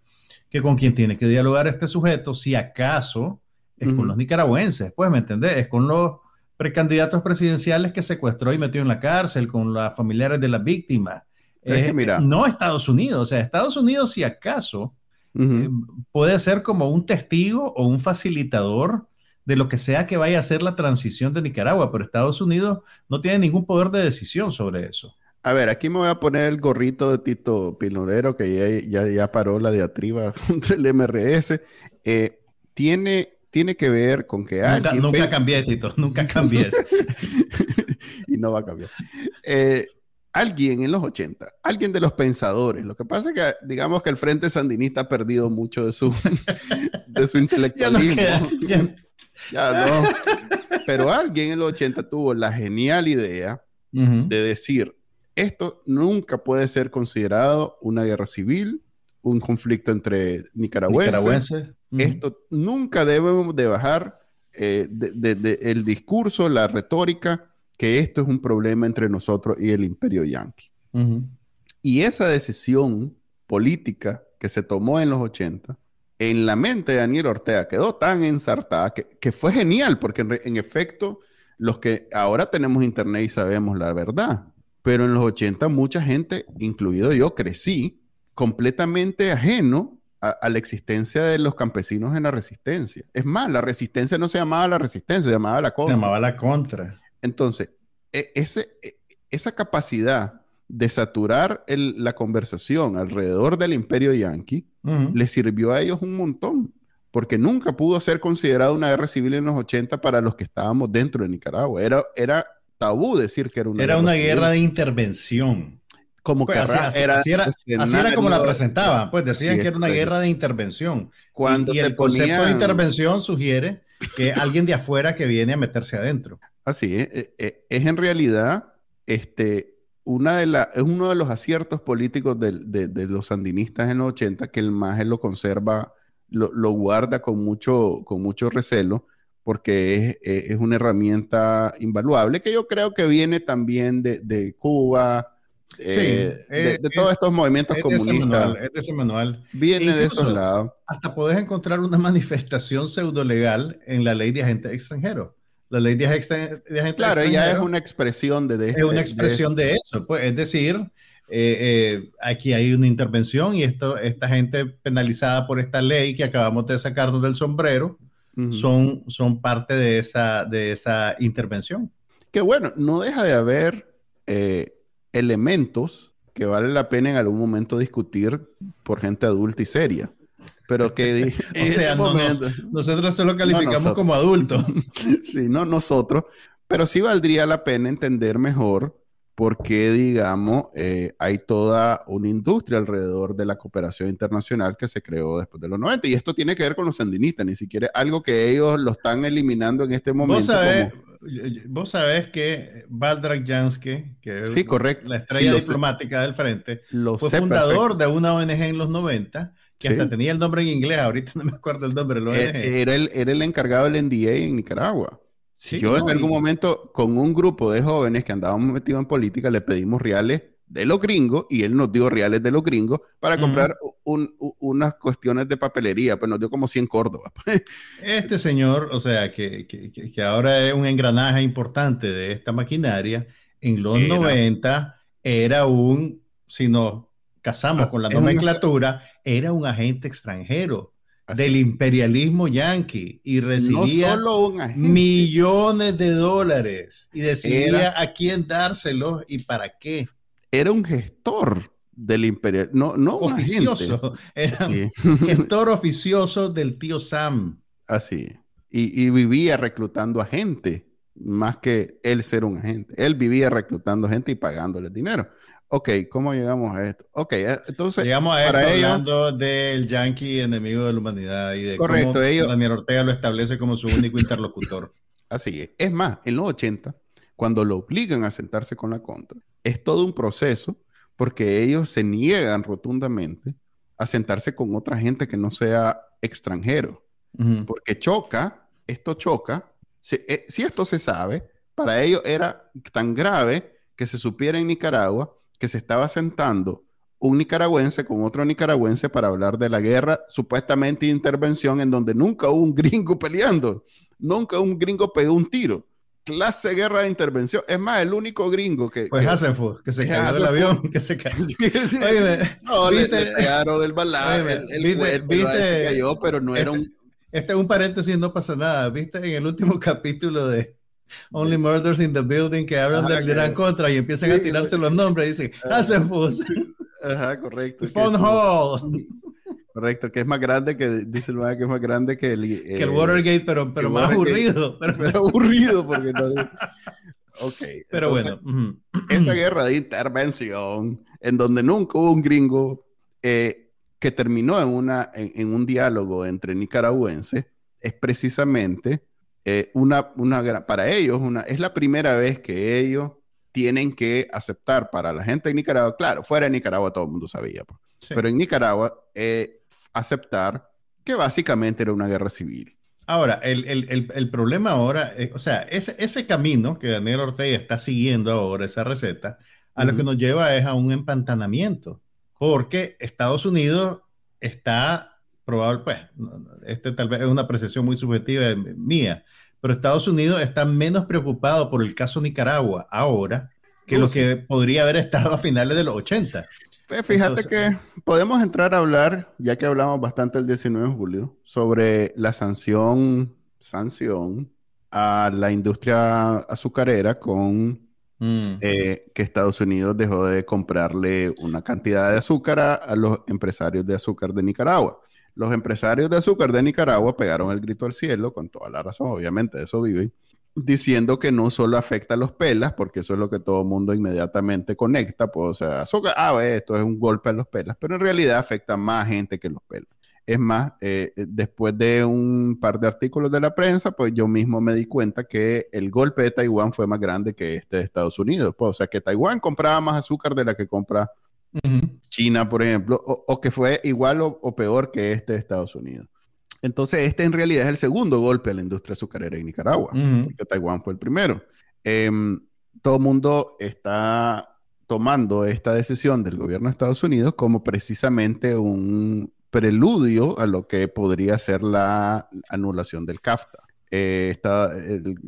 que con quien tiene que dialogar este sujeto, si acaso, es con los nicaragüenses, pues, ¿me entendés? Es con los precandidatos presidenciales que secuestró y metió en la cárcel con los familiares de las víctimas. Eh, no Estados Unidos, o sea, Estados Unidos si acaso eh, puede ser como un testigo o un facilitador de lo que sea que vaya a ser la transición de Nicaragua, pero Estados Unidos no tiene ningún poder de decisión sobre eso. A ver, aquí me voy a poner el gorrito de Tito Pilorero, que ya, ya, paró la diatriba contra el MRS. Eh, tiene tiene que ver con que alguien... Nunca, cambié, Tito, nunca cambié. y no va a cambiar. Eh, alguien en los 80, alguien de los pensadores. Lo que pasa es que, digamos que el Frente Sandinista ha perdido mucho de su, de su intelectualismo. ya. no. Pero alguien en los 80 tuvo la genial idea de decir, esto nunca puede ser considerado una guerra civil, un conflicto entre nicaragüenses. Esto nunca debemos de bajar eh, de, el discurso, la retórica, que esto es un problema entre nosotros y el imperio yanqui. Y esa decisión política que se tomó en los 80, en la mente de Daniel Ortega quedó tan ensartada que, fue genial, porque en, efecto, los que ahora tenemos internet y sabemos la verdad, pero en los 80 mucha gente, incluido yo, crecí completamente ajeno a, la existencia de los campesinos en la resistencia. Es más, la resistencia no se llamaba la resistencia, se llamaba la contra. Se llamaba la contra. Entonces, e, ese, e, esa capacidad de saturar la conversación alrededor del imperio yanqui le sirvió a ellos un montón, porque nunca pudo ser considerada una guerra civil en los 80 para los que estábamos dentro de Nicaragua. Era, era tabú decir que era una era guerra una guerra de intervención como pues, que así, era, así, era, como la presentaban, pues decían que era una guerra de intervención. Cuando y, el concepto de intervención sugiere que alguien de afuera que viene a meterse adentro. Así es, eh, eh, es en realidad este, una de la, es uno de los aciertos políticos de, de, los sandinistas en los 80 que el MAGE lo conserva, lo, lo, guarda con mucho, con mucho recelo porque es, es, una herramienta invaluable que yo creo que viene también de, de Cuba, eh, de, eh, todos estos movimientos comunistas. es de ese manual. Viene de esos lados. Hasta podés encontrar una manifestación pseudo legal en la ley de agentes extranjeros. La ley de, agentes Claro, ya es una expresión de, Es una expresión de, eso. Pues, es decir, eh, aquí hay una intervención y esto, esta gente penalizada por esta ley que acabamos de sacarnos del sombrero son, son parte de esa, de esa intervención. Que bueno, no deja de haber elementos que vale la pena en algún momento discutir por gente adulta y seria. Pero que o sea, este nosotros solo calificamos como adultos. sí, no nosotros. Pero sí valdría la pena entender mejor por qué, digamos, eh, hay toda una industria alrededor de la cooperación internacional que se creó después de los 90. Y esto tiene que ver con los sandinistas, ni siquiera algo que ellos lo están eliminando en este momento. Vos sabés que Valdrak Jansky, que es la estrella diplomática del frente, fue fundador de una ONG en los 90 que hasta tenía el nombre en inglés, ahorita no me acuerdo el nombre. Eh, era, el, era el encargado del NDA en Nicaragua. Yo en algún momento con un grupo de jóvenes que andábamos metidos en política le pedimos reales de los gringos y él nos dio reales de los gringos para comprar unas cuestiones de papelería, pues nos dio como 100 Córdoba. este señor, o sea, que, que, ahora es un engranaje importante de esta maquinaria, en los 90 era un, si nos casamos ah, con la nomenclatura, era un agente extranjero del imperialismo yanqui y recibía millones de dólares y decidía a quién dárselos y para qué era un gestor del imperio, no, no oficioso, era un gestor oficioso del tío Sam. Así, y, vivía reclutando a gente, más que él ser un agente. Él vivía reclutando gente y pagándole dinero. Ok, ¿cómo llegamos a esto? Ok, eh, entonces... Llegamos a esto hablando del yankee enemigo de la humanidad y de correcto, cómo ellos, Daniel Ortega lo establece como su único interlocutor. Así es. Es más, en los 80, cuando lo obligan a sentarse con la contra, es todo un proceso porque ellos se niegan rotundamente a sentarse con otra gente que no sea extranjero. Porque choca, esto choca. Eh, si, esto se sabe, para ellos era tan grave que se supiera en Nicaragua que se estaba sentando un nicaragüense con otro nicaragüense para hablar de la guerra, supuestamente intervención en donde nunca hubo un gringo peleando, nunca un gringo pegó un tiro clase de guerra de intervención. Es más, el único gringo que. Pues Hasselhoff, que se cayó del avión, que se cayó. no, le, pegaron el balazo, el, el se cayó, pero no era un. Este es un paréntesis, no pasa nada. ¿Viste? En el último capítulo de Only Murders in the Building que hablan del gran contra y empiezan a tirarse los nombres y dicen Hasselhoff. Ajá, correcto. Phone Hall. Correcto, que es más grande que, dice el que es más grande que el... que el eh, Watergate, pero, pero más aburrido. Pero, aburrido, porque no... Ok. Pero bueno. Esa guerra de intervención, en donde nunca hubo un gringo, eh, que terminó en, una, en, un diálogo entre nicaragüenses, es precisamente eh, una, una, para ellos, una, es la primera vez que ellos tienen que aceptar para la gente de Nicaragua, claro, fuera de Nicaragua todo el mundo sabía, pues, Pero en Nicaragua, eh, aceptar que básicamente era una guerra civil. Ahora, el, el, el, problema ahora, o sea, ese, ese camino que Daniel Ortega está siguiendo ahora, esa receta, a lo que nos lleva es a un empantanamiento, porque Estados Unidos está probable, pues, este tal vez es una apreciación muy subjetiva mía, pero Estados Unidos está menos preocupado por el caso Nicaragua ahora que lo que podría haber estado a finales de los 80. Fíjate que podemos entrar a hablar, ya que hablamos bastante el 19 de julio, sobre la sanción, sanción a la industria azucarera con mm. eh, que Estados Unidos dejó de comprarle una cantidad de azúcar a, los empresarios de azúcar de Nicaragua. Los empresarios de azúcar de Nicaragua pegaron el grito al cielo, con toda la razón, obviamente, de eso viven diciendo que no solo afecta a los pelas, porque eso es lo que todo mundo inmediatamente conecta, pues, o sea, azúcar, ah, esto es un golpe a los pelas, pero en realidad afecta a más gente que los pelas. Es más, eh, eh, después de un par de artículos de la prensa, pues yo mismo me di cuenta que el golpe de Taiwán fue más grande que este de Estados Unidos. Pues, o sea, que Taiwán compraba más azúcar de la que compra China, por ejemplo, o, que fue igual o, peor que este de Estados Unidos. Entonces, este en realidad es el segundo golpe a la industria azucarera en Nicaragua, porque Taiwán fue el primero. Em, todo el mundo está tomando esta decisión del gobierno de Estados Unidos como precisamente un preludio a lo que podría ser la anulación del CAFTA. Eh,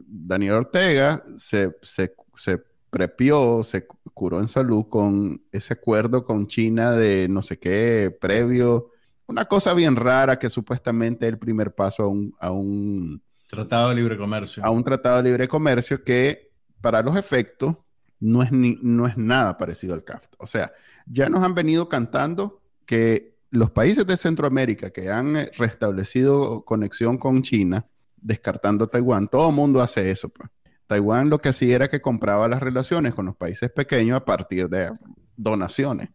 Daniel Ortega se, se, se prepió, se curó en salud con ese acuerdo con China de no sé qué previo una cosa bien rara que supuestamente es el primer paso a un, tratado de libre comercio. A un tratado de libre comercio que para los efectos no es, no es nada parecido al CAFTA. O sea, ya nos han venido cantando que los países de Centroamérica que han eh, restablecido conexión con China, descartando Taiwán, todo el mundo hace eso. Pues. Taiwán lo que hacía era que compraba las relaciones con los países pequeños a partir de donaciones.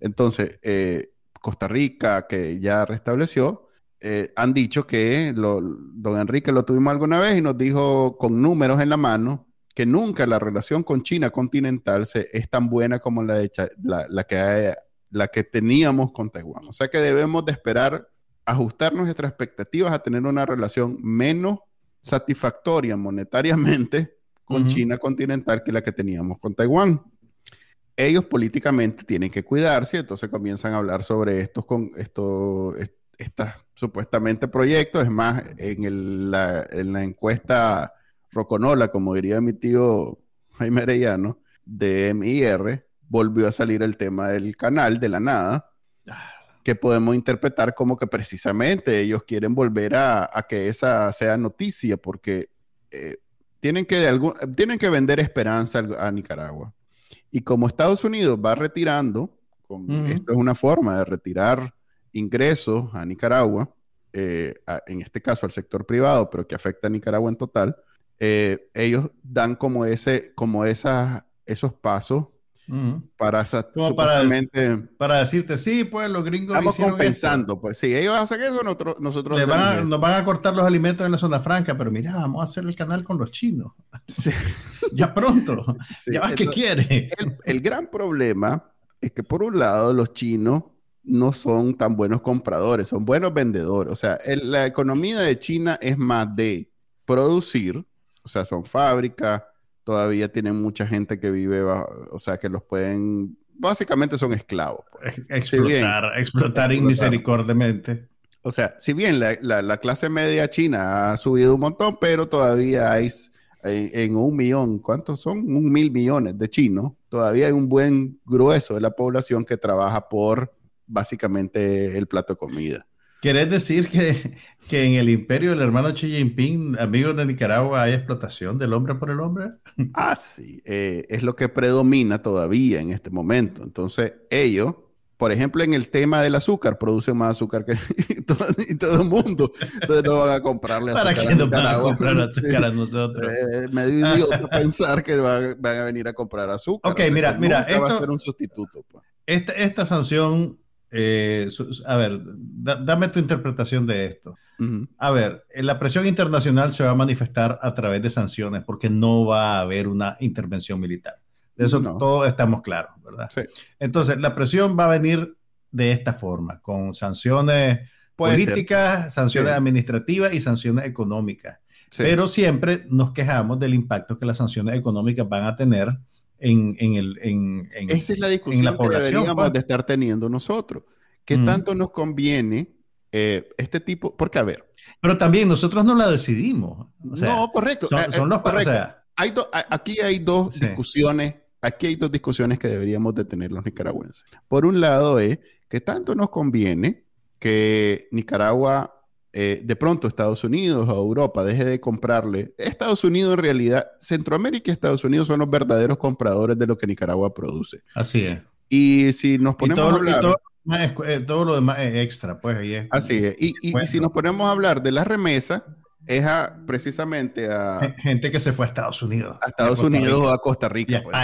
Entonces, eh, Costa Rica, que ya restableció, eh, han dicho que don Enrique lo tuvimos alguna vez y nos dijo con números en la mano que nunca la relación con China continental se, es tan buena como la, de, la, que, la que teníamos con Taiwán. O sea que debemos de esperar ajustar nuestras expectativas a tener una relación menos satisfactoria monetariamente con China continental que la que teníamos con Taiwán. Ellos políticamente tienen que cuidarse, entonces comienzan a hablar sobre estos, con, esto, supuestamente proyectos. Es más, en, la, encuesta Roconola, como diría mi tío Jaime Arellano, de MIR, volvió a salir el tema del canal de la nada, que podemos interpretar como que precisamente ellos quieren volver a, que esa sea noticia, porque eh, tienen, que de tienen que vender esperanza a Nicaragua. Y como Estados Unidos va retirando, esto es una forma de retirar ingresos a Nicaragua, eh, en este caso al sector privado, pero que afecta a Nicaragua en total, eh, ellos dan como, ese, como esas, esos pasos para, para, decirte, sí, pues los gringos estamos compensando, pues si ellos hacen eso, nosotros, nosotros nos van a cortar los alimentos en la zona franca, pero mira, vamos a hacer el canal con los chinos. ya pronto, ya vas que quiere. El, gran problema es que por un lado los chinos no son tan buenos compradores, son buenos vendedores. O sea, la economía de China es más de producir, o sea, son fábricas, todavía tienen mucha gente que vive, o sea, que los pueden, básicamente son esclavos. Pues. Explotar, explotar inmisericordiamente. O sea, si bien la, clase media china ha subido un montón, pero todavía hay en, un millón, ¿cuántos son? Un mil millones de chinos. Todavía hay un buen grueso de la población que trabaja por básicamente el plato de comida. ¿Querés decir que, que, en el imperio del hermano Xi Jinping, amigos de Nicaragua, hay explotación del hombre por el hombre? Ah, sí, eh, es lo que predomina todavía en este momento. Entonces, ellos, por ejemplo, en el tema del azúcar, producen más azúcar que todo, todo el mundo. Entonces no van a comprarle azúcar. ¿Para qué no van a comprar azúcar a nosotros? Eh, me dio pensar que van, a venir a comprar azúcar. Ok, mira, mira. Esto, va a ser un sustituto. Pues. Esta, esta sanción eh, a ver, dame tu interpretación de esto. A ver, eh, la presión internacional se va a manifestar a través de sanciones porque no va a haber una intervención militar. De eso todos estamos claros, ¿verdad? Entonces, la presión va a venir de esta forma, con sanciones políticas, sanciones administrativas y sanciones económicas. Pero siempre nos quejamos del impacto que las sanciones económicas van a tener en, en, el, en, Esa es la discusión la población, que deberíamos pues. de estar teniendo nosotros. ¿Qué tanto nos conviene eh, este tipo? Porque, a ver. Pero también nosotros no la decidimos. no, correcto. Son, eh, eh, hay aquí hay dos discusiones. Aquí hay dos discusiones que deberíamos de tener los nicaragüenses. Por un lado es que tanto nos conviene que Nicaragua eh, de pronto Estados Unidos o Europa deje de comprarle. Estados Unidos en realidad, Centroamérica y Estados Unidos son los verdaderos compradores de lo que Nicaragua produce. Así es. Y si nos ponemos a hablar... Todo, lo demás es extra, pues ahí es. Así es. Y, si nos ponemos a hablar de la remesa, es a, precisamente a... Gente que se fue a Estados Unidos. A Estados Unidos o a Costa Rica. Pues.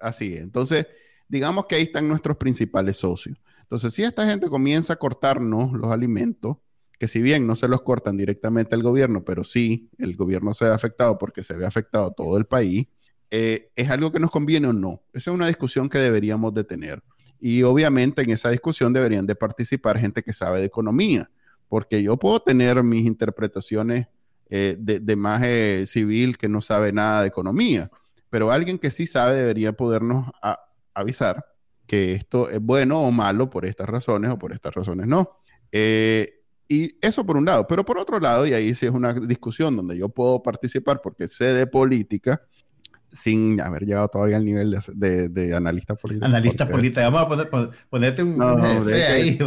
así es. Entonces, digamos que ahí están nuestros principales socios. Entonces, si esta gente comienza a cortarnos los alimentos, que si bien no se los cortan directamente al gobierno, pero sí el gobierno se ve afectado porque se ve afectado todo el país, eh, ¿es algo que nos conviene o no? Esa es una discusión que deberíamos de tener. Y obviamente en esa discusión deberían de participar gente que sabe de economía, porque yo puedo tener mis interpretaciones eh, de, de civil que no sabe nada de economía, pero alguien que sí sabe debería podernos avisar que esto es bueno o malo por estas razones o por estas razones no. Eh, y eso por un lado, pero por otro lado, y ahí sí es una discusión donde yo puedo participar porque sé de política, sin haber llegado todavía al nivel de, de, analista político. Analista político. Vamos a poner, ponerte un no, ahí,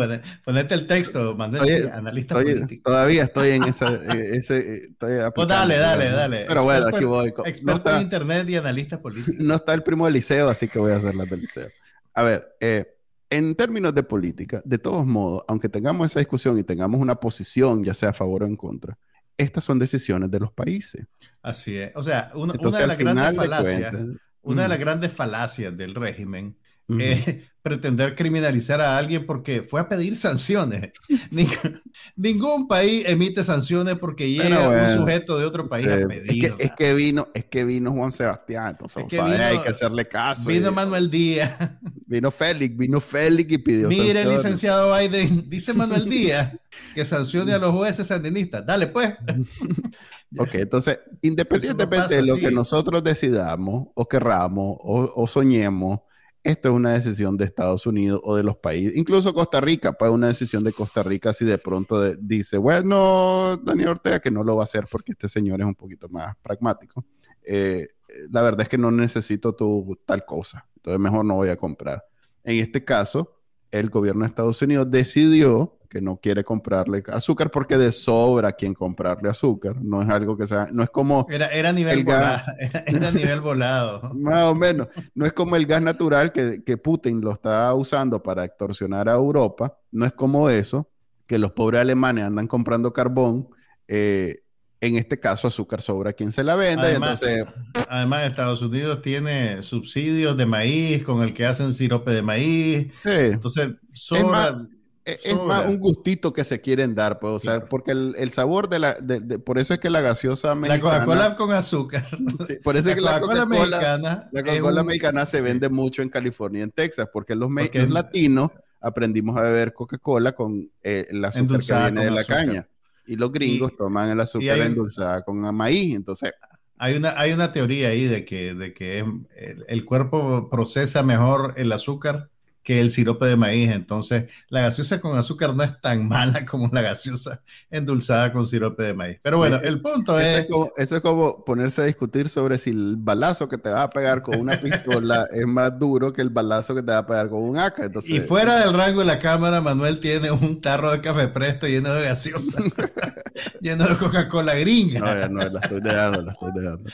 ponerte el texto, Manuel, analista político. Todavía estoy en esa, ese, estoy pues dale, dale, dale. Pero bueno, aquí voy. Experto en internet y analista político. No está el primo del liceo, así que voy a hacer la del liceo. A ver, eh, en términos de política, de todos modos, aunque tengamos esa discusión y tengamos una posición, ya sea a favor o en contra, estas son decisiones de los países. Así es. O sea, una, de las grandes falacias, una de las grandes falacias del régimen pretender criminalizar a alguien porque fue a pedir sanciones. ningún país emite sanciones porque llega un sujeto de otro país a pedir. Es que, vino, es que vino Juan Sebastián, entonces hay que hacerle caso. Vino Manuel Díaz. Vino Félix, vino Félix y pidió Mire, licenciado Biden, dice Manuel Díaz que sancione a los jueces sandinistas. Dale, pues. ok, entonces, independientemente de lo que nosotros decidamos o querramos o, o soñemos, esto es una decisión de Estados Unidos o de los países, incluso Costa Rica, pues una decisión de Costa Rica si de pronto dice, bueno, Daniel Ortega que no lo va a hacer porque este señor es un poquito más pragmático. Eh, la verdad es que no necesito tu tal cosa, entonces mejor no voy a comprar. En este caso, el gobierno de Estados Unidos decidió que no quiere comprarle azúcar porque de sobra quien comprarle azúcar. No es algo que sea, no es como... Era, era nivel volado. Era, nivel volado. Más o menos. No es como el gas natural que, que Putin lo está usando para extorsionar a Europa. No es como eso, que los pobres alemanes andan comprando carbón. Eh, en este caso, azúcar sobra quien se la venda. Además, entonces... además, Estados Unidos tiene subsidios de maíz con el que hacen sirope de maíz. Entonces, sobra, es más un gustito que se quieren dar, pues, o sea, porque el, sabor de la, por eso es que la gaseosa mexicana. La Coca-Cola con azúcar. por eso es que la Coca-Cola mexicana. La Coca-Cola mexicana se vende mucho en California y en Texas, porque los, latinos aprendimos a beber Coca-Cola con eh, el azúcar que viene de la caña. Y los gringos toman el azúcar endulzada con maíz, entonces. Hay una, hay una teoría ahí de que, de que el cuerpo procesa mejor el azúcar que el sirope de maíz. Entonces, la gaseosa con azúcar no es tan mala como la gaseosa endulzada con sirope de maíz. Pero bueno, el punto es... eso es como ponerse a discutir sobre si el balazo que te va a pegar con una pistola es más duro que el balazo que te va a pegar con un AK. Entonces... Y fuera del rango de la cámara, Manuel tiene un tarro de café presto lleno de gaseosa, lleno de Coca-Cola gringa. No, no, la estoy dejando, la estoy dejando.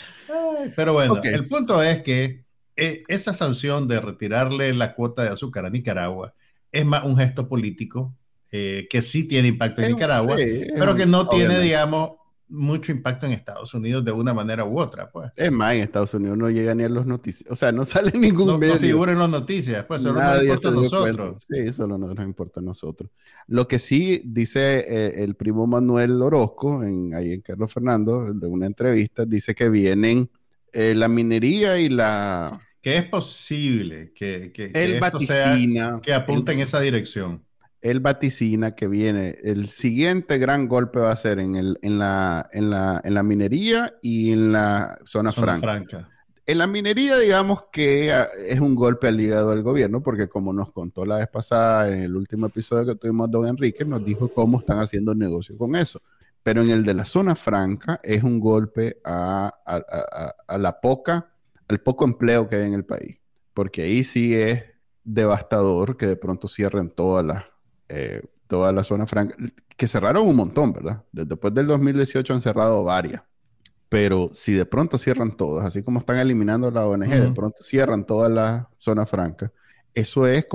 pero bueno, el punto es que e, esa sanción de retirarle la cuota de azúcar a Nicaragua es más un gesto político eh, que sí tiene impacto en Nicaragua, pero que no tiene, digamos, mucho impacto en Estados Unidos de una manera u otra, pues. Es más, en Estados Unidos no llega ni a los noticias, o sea, no sale ningún no, medio. No figura en las noticias, pues solo nos importa a nosotros. Sí, solo nos importa a nosotros. Lo que sí dice eh, el primo Manuel Orozco, en, ahí en Carlos Fernando, de una entrevista, dice que vienen eh, la minería y la que es posible que, que, el vaticina, que apunte en esa dirección. Él vaticina que viene, el siguiente gran golpe va a ser en, el, en, la, en, la, en la minería y en la zona, franca. En la minería, digamos que ah, es un golpe al hígado del gobierno, porque como nos contó la vez pasada en el último episodio que tuvimos don Enrique, nos dijo cómo están haciendo negocio con eso. Pero en el de la zona franca es un golpe a, a la poca, al poco empleo que hay en el país, porque ahí sí es devastador que de pronto cierren todas las eh, toda la zona franca, que cerraron un montón, ¿verdad? Después del 2018 han cerrado varias. Pero si de pronto cierran todas, así como están eliminando la ONG, de pronto cierran toda la zona franca, eso es,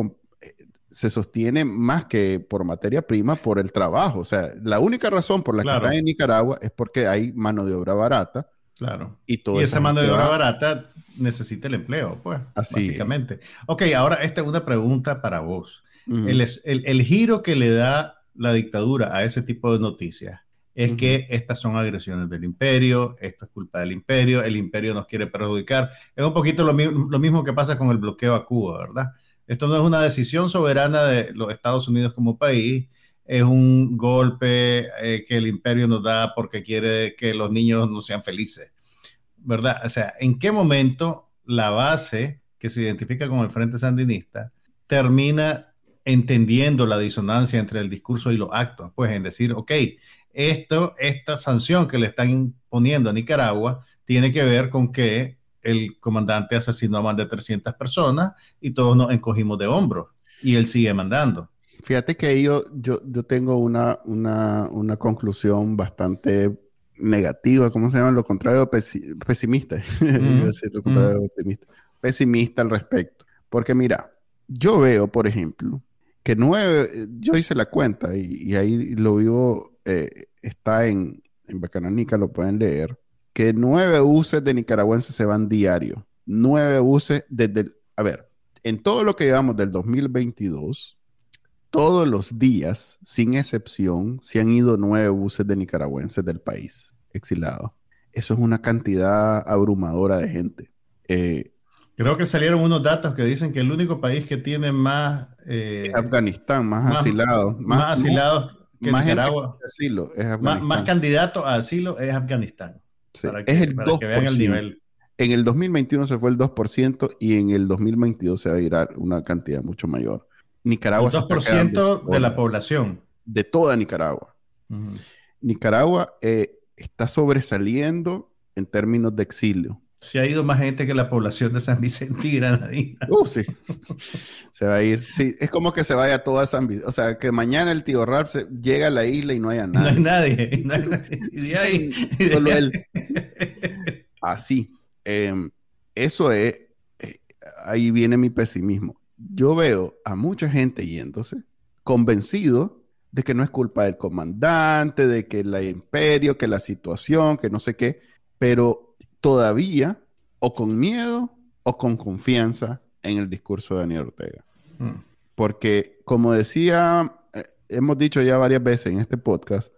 eh, se sostiene más que por materia prima, por el trabajo. O sea, la única razón por la que están en Nicaragua es porque hay mano de obra barata. Claro. Y, y esa mano de obra barata necesita el empleo, pues, Así básicamente. Ok, ahora esta es una pregunta para vos el, giro que le da la dictadura a ese tipo de noticias es que estas son agresiones del imperio, esto es culpa del imperio, el imperio nos quiere perjudicar. Es un poquito lo, mismo que pasa con el bloqueo a Cuba, ¿verdad? Esto no es una decisión soberana de los Estados Unidos como país, es un golpe eh, que el imperio nos da porque quiere que los niños no sean felices, ¿verdad? O sea, ¿en qué momento la base que se identifica con el Frente Sandinista termina entendiendo la disonancia entre el discurso y los actos, pues en decir, ok, esto, esta sanción que le están imponiendo a Nicaragua tiene que ver con que el comandante asesinó a más de 300 personas y todos nos encogimos de hombros y él sigue mandando. Fíjate que yo, yo, yo tengo una, una, una conclusión bastante negativa, ¿cómo se llama? Lo contrario, pesimista. lo contrario, optimista. Pesimista al respecto. Porque mira, yo veo, por ejemplo, que nueve, yo hice la cuenta y, ahí lo vivo, eh, está en, en Bacananica, lo pueden leer, que nueve buses de nicaragüenses se van diario. Nueve buses desde, el, a ver, en todo lo que llevamos del 2022, todos los días, sin excepción, se han ido nueve buses de nicaragüenses del país exilados. Eso es una cantidad abrumadora de gente. Eh, Creo que salieron unos datos que dicen que el único país que tiene más... Eh, Afganistán, más, asilados. Más, asilados que más Nicaragua. Asilo, es más, candidatos a asilo es Afganistán. Para que, es el para Que vean el nivel. En el 2021 se fue el 2% y en el 2022 se va a ir a una cantidad mucho mayor. Nicaragua... El 2% de la población. De toda Nicaragua. Nicaragua eh, está sobresaliendo en términos de exilio se ha ido más gente que la población de San Vicente y Granadina. Uh, sí. Se va a ir. Sí, es como que se vaya toda San Vicente. O sea, que mañana el tío Ralph se, llega a la isla y no haya nadie. No hay nadie. No hay nadie. Y de ahí. Solo él. Así. Em, eso es. Eh, ahí viene mi pesimismo. Yo veo a mucha gente yéndose convencido de que no es culpa del comandante, de que el imperio, que la situación, que no sé qué, pero todavía o con miedo o con confianza en el discurso de Daniel Ortega. Mm. Porque, como decía, eh, hemos dicho ya varias veces en este podcast,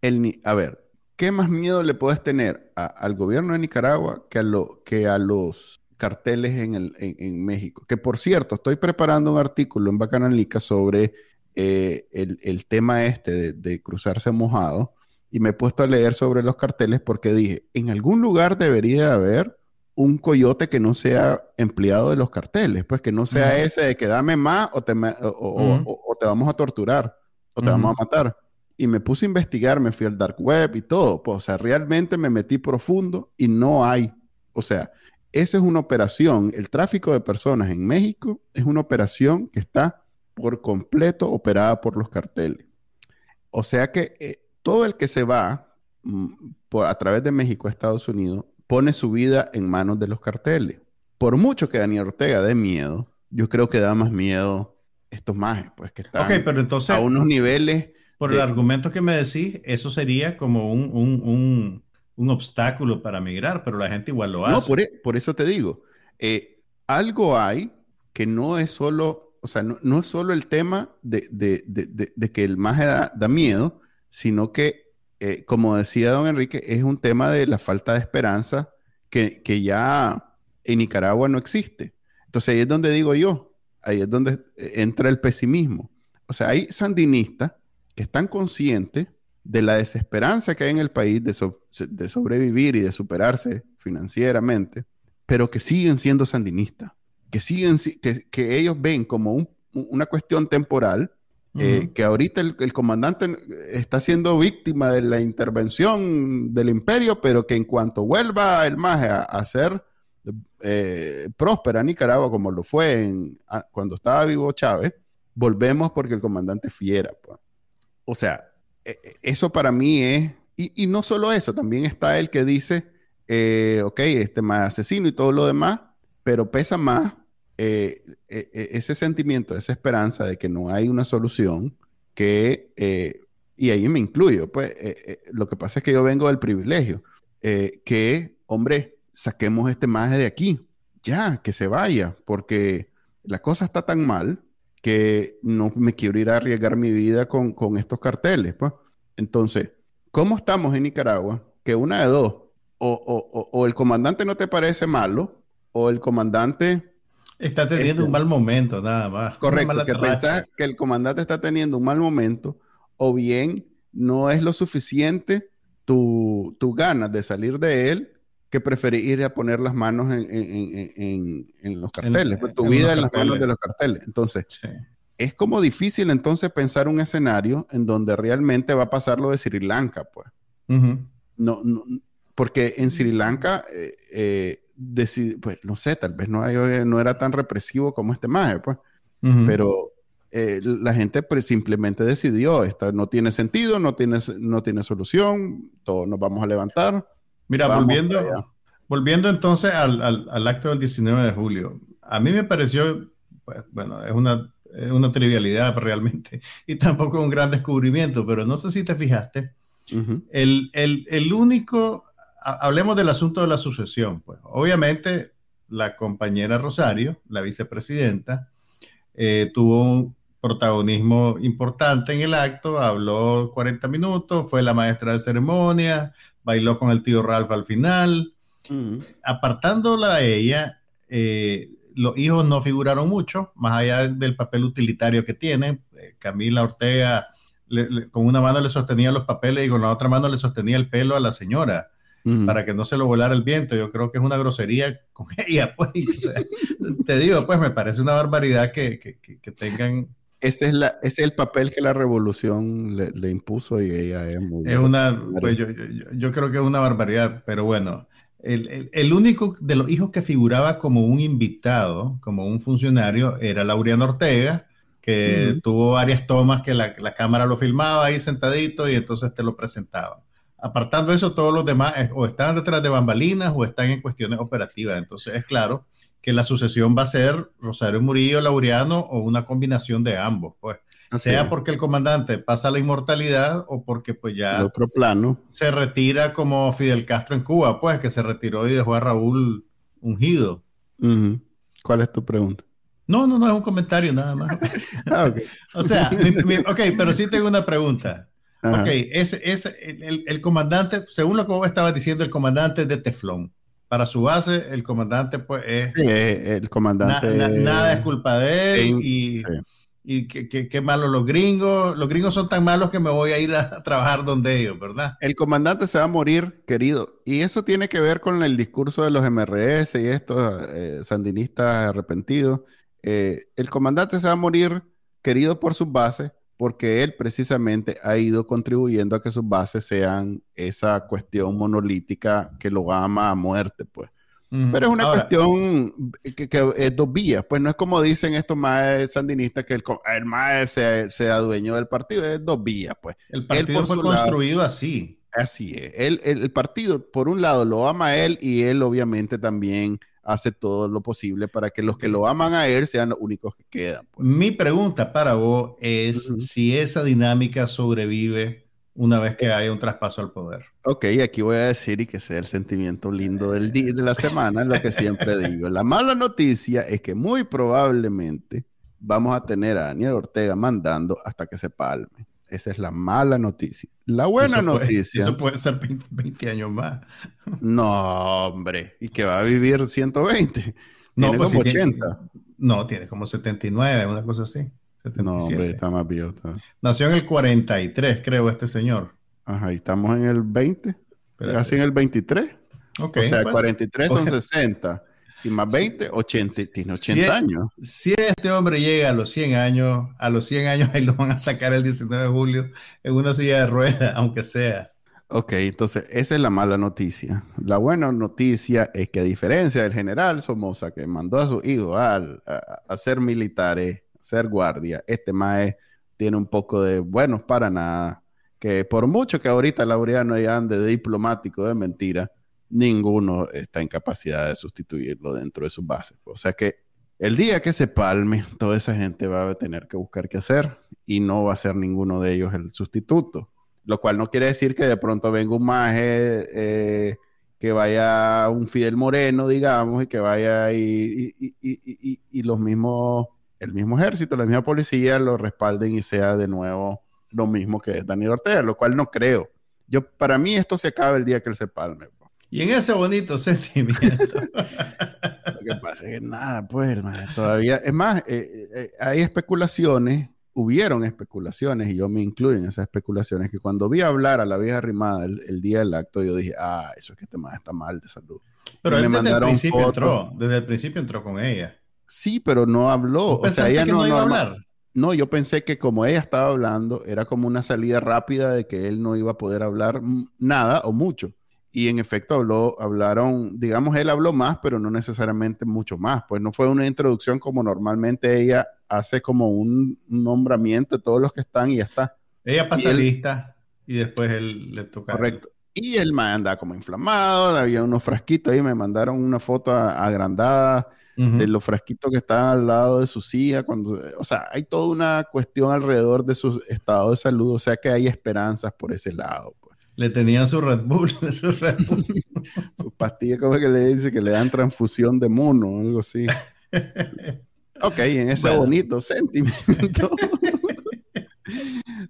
el, a ver, ¿qué más miedo le puedes tener al gobierno de Nicaragua que a, lo, que a los carteles en, el, en, México? Que por cierto, estoy preparando un artículo en Bacanalica sobre eh, el, tema este de, de cruzarse mojado y me he puesto a leer sobre los carteles porque dije, en algún lugar debería haber un coyote que no sea empleado de los carteles, pues que no sea ese de que dame más o te, o, te vamos a torturar o te vamos a matar. Y me puse a investigar, me fui al dark web y todo. Pues, o sea, realmente me metí profundo y no hay. O sea, esa es una operación. El tráfico de personas en México es una operación que está por completo operada por los carteles. O sea que eh, todo el que se va mm, a través de México a Estados Unidos pone su vida en manos de los carteles. Por mucho que Daniel Ortega dé miedo, yo creo que da más miedo estos majes, pues que están pero entonces, a unos niveles. Por el argumento que me decís, eso sería como un, obstáculo para migrar, pero la gente igual lo hace. No, por, e, eso te digo, eh, algo hay que no es solo, o sea, no, es solo el tema de, que el maje da miedo, sino que, eh, como decía don Enrique, es un tema de la falta de esperanza que, ya en Nicaragua no existe. Entonces ahí es donde digo yo, ahí es donde entra el pesimismo. O sea, hay sandinistas que están conscientes de la desesperanza que hay en el país de, de sobrevivir y de superarse financieramente, pero que siguen siendo sandinistas, que, siguen, que, que ellos ven como una cuestión temporal, eh, que ahorita el, comandante está siendo víctima de la intervención del imperio, pero que en cuanto vuelva el MAGE a, ser eh, próspera Nicaragua, como lo fue en, cuando estaba vivo Chávez, volvemos porque el comandante fiera. Pues. O sea, eso para mí es, y, no solo eso, también está el que dice, eh, ok, este más asesino y todo lo demás, pero pesa más eh, e, ese sentimiento, esa esperanza de que no hay una solución que, eh, y ahí me incluyo, pues lo que pasa es que yo vengo del privilegio, que, hombre, saquemos este maje de aquí, ya, que se vaya, porque la cosa está tan mal que no me quiero ir a arriesgar mi vida con, estos carteles. Pues. Entonces, ¿cómo estamos en Nicaragua? Que una de dos, o, el comandante no te parece malo, o el comandante... Está teniendo un este, mal momento, nada más. Correcto, que pensás que el comandante está teniendo un mal momento, o bien no es lo suficiente tu, tu ganas de salir de él que preferir ir a poner las manos en, los carteles, pues, tu vida en las manos de los carteles. Entonces, es como difícil entonces pensar un escenario en donde realmente va a pasar lo de Sri Lanka, pues. no, porque en Sri Lanka, eh, eh pues no sé, tal vez no, no era tan represivo como este maje, pues. Pero eh, la gente pues, simplemente decidió, esto no tiene sentido, no tiene, no tiene solución, todos nos vamos a levantar Mira, volviendo, volviendo entonces al, acto del 19 de julio, a mí me pareció, pues, bueno, es una, una trivialidad realmente y tampoco un gran descubrimiento, pero no sé si te fijaste, el, único, hablemos del asunto de la sucesión, pues. Obviamente la compañera Rosario, la vicepresidenta, eh, tuvo un protagonismo importante en el acto, habló 40 minutos, fue la maestra de ceremonia, bailó con el tío Ralph al final. Apartándola a ella, eh, los hijos no figuraron mucho, más allá del papel utilitario que tiene. Eh, Camila Ortega con una mano le sostenía los papeles y con la otra mano le sostenía el pelo a la señora para que no se lo volara el viento. Yo creo que es una grosería con ella, pues. te digo, pues me parece una barbaridad que, que tengan ese es, la, ese es el papel que la revolución le, impuso y ella es muy... Es una, pues yo, yo, creo que es una barbaridad, pero bueno, el, el, único de los hijos que figuraba como un invitado, como un funcionario, era Laureano Ortega, que tuvo varias tomas que la, la, cámara lo filmaba ahí sentadito y entonces te lo presentaba. Apartando eso, todos los demás eh, o están detrás de bambalinas o están en cuestiones operativas. Entonces es claro que la sucesión va a ser Rosario Murillo, Laureano o una combinación de ambos, pues. sea porque el comandante pasa la inmortalidad o porque pues ya otro plano se retira como Fidel Castro en Cuba, pues que se retiró y dejó a Raúl ungido. ¿Cuál es tu pregunta? No, no, no, es un comentario nada más. ah, okay. O sea, ok, pero sí tengo una pregunta. Ok, es, es el, el, comandante, según lo que vos estabas diciendo, el comandante de Teflón para su base, el comandante, pues es. Sí, el comandante. nada es culpa de él y, y qué malos los gringos. Los gringos son tan malos que me voy a ir a trabajar donde ellos, ¿verdad? El comandante se va a morir, querido. Y eso tiene que ver con el discurso de los MRS y estos eh, sandinistas arrepentidos. Eh, el comandante se va a morir, querido por sus bases, porque él precisamente ha ido contribuyendo a que sus bases sean esa cuestión monolítica que lo ama a muerte, pues. Pero es una cuestión que, es dos vías, pues no es como dicen estos más sandinistas que el, el más se, se adueñó del partido, es dos vías, pues. El partido fue construido así. Así es. el, el, partido, por un lado, lo ama a él y él obviamente también hace todo lo posible para que los que lo aman a él sean los únicos que quedan. Pues. Mi pregunta para vos es si esa dinámica sobrevive una vez que haya un traspaso al poder. Ok, aquí voy a decir y que sea el sentimiento lindo del día, de la semana, lo que siempre digo. La mala noticia es que muy probablemente vamos a tener a Daniel Ortega mandando hasta que se palme. Esa es la mala noticia. La buena noticia. eso puede ser 20, años más. No, hombre. Y que va a vivir 120. No, tiene pues como 80. no, tiene como 79, una cosa así. No, hombre, está más viejo. Nació en el 43, creo, este señor. Ajá, y estamos en el 20. Casi en el 23. Okay, o sea, 43 son 60. Y más 20, 80, tiene 80 años. Si este hombre llega a los 100 años, a los 100 años ahí lo van a sacar el 19 de julio en una silla de ruedas, aunque sea. Ok, entonces esa es la mala noticia. La buena noticia es que a diferencia del general Somoza que mandó a su hijo a, a, ser militares, a ser guardia, este mae tiene un poco de buenos para nada, que por mucho que ahorita Laureano ya ande de diplomático de mentira, ninguno está en capacidad de sustituirlo dentro de sus bases. O sea que el día que se palme, toda esa gente va a tener que buscar qué hacer y no va a ser ninguno de ellos el sustituto. Lo cual no quiere decir que de pronto venga un maje eh, que vaya un Fidel Moreno, digamos, y que vaya y, y, los mismos, el mismo ejército, la misma policía lo respalden y sea de nuevo lo mismo que Daniel Ortega, lo cual no creo. Yo, para mí esto se acaba el día que él se palme. Y en ese bonito sentimiento. Lo que pasa es que nada, pues, hermano, todavía. Es más, eh, eh, hay especulaciones, hubieron especulaciones, y yo me incluyo en esas especulaciones, que cuando vi hablar a la vieja rimada el, día del acto, yo dije, ah, eso es que este más está mal de salud. Pero él desde el principio entró, desde el principio entró con ella. Sí, pero no habló. O sea, ella no, iba a hablar. No, yo pensé que como ella estaba hablando, era como una salida rápida de que él no iba a poder hablar nada o mucho y en efecto habló, hablaron, digamos, él habló más, pero no necesariamente mucho más. Pues no fue una introducción como normalmente ella hace como un, nombramiento de todos los que están y ya está. Ella pasa lista y después él le toca. Correcto. Y él anda como inflamado, había unos frasquitos ahí, me mandaron una foto agrandada de los frasquitos que están al lado de su silla. Cuando, o sea, hay toda una cuestión alrededor de su estado de salud, o sea que hay esperanzas por ese lado. Le tenían su Red Bull, su Red Bull. Sus pastillas, como que le dice que le dan transfusión de mono, algo así. Ok, en ese bonito sentimiento.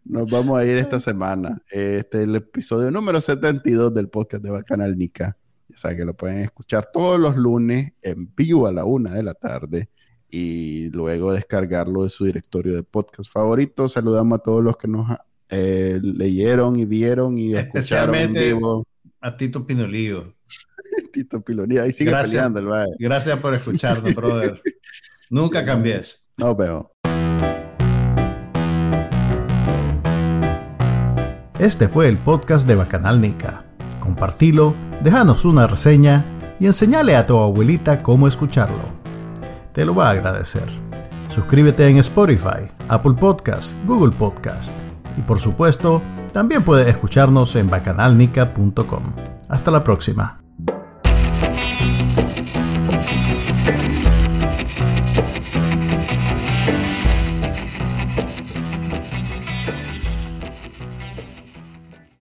Nos vamos a ir esta semana. Este es el episodio número 72 del podcast de Bacanal Nica. Ya saben que lo pueden escuchar todos los lunes en vivo a la una de la tarde y luego descargarlo de su directorio de podcast favorito. Saludamos a todos los que nos eh, leyeron y vieron y escucharon en vivo. A Tito Pinolillo. Tito Pinolillo, ahí sigue peleando el baile. Gracias por escucharnos, brother. Nunca cambies. No veo. Este fue el podcast de Bacanal Nica. Compartilo, déjanos una reseña y enseñale a tu abuelita cómo escucharlo. Te lo va a agradecer. Suscríbete en Spotify, Apple Podcast, Google Podcast y por supuesto, también puedes escucharnos en bacanalnica.com. Hasta la próxima.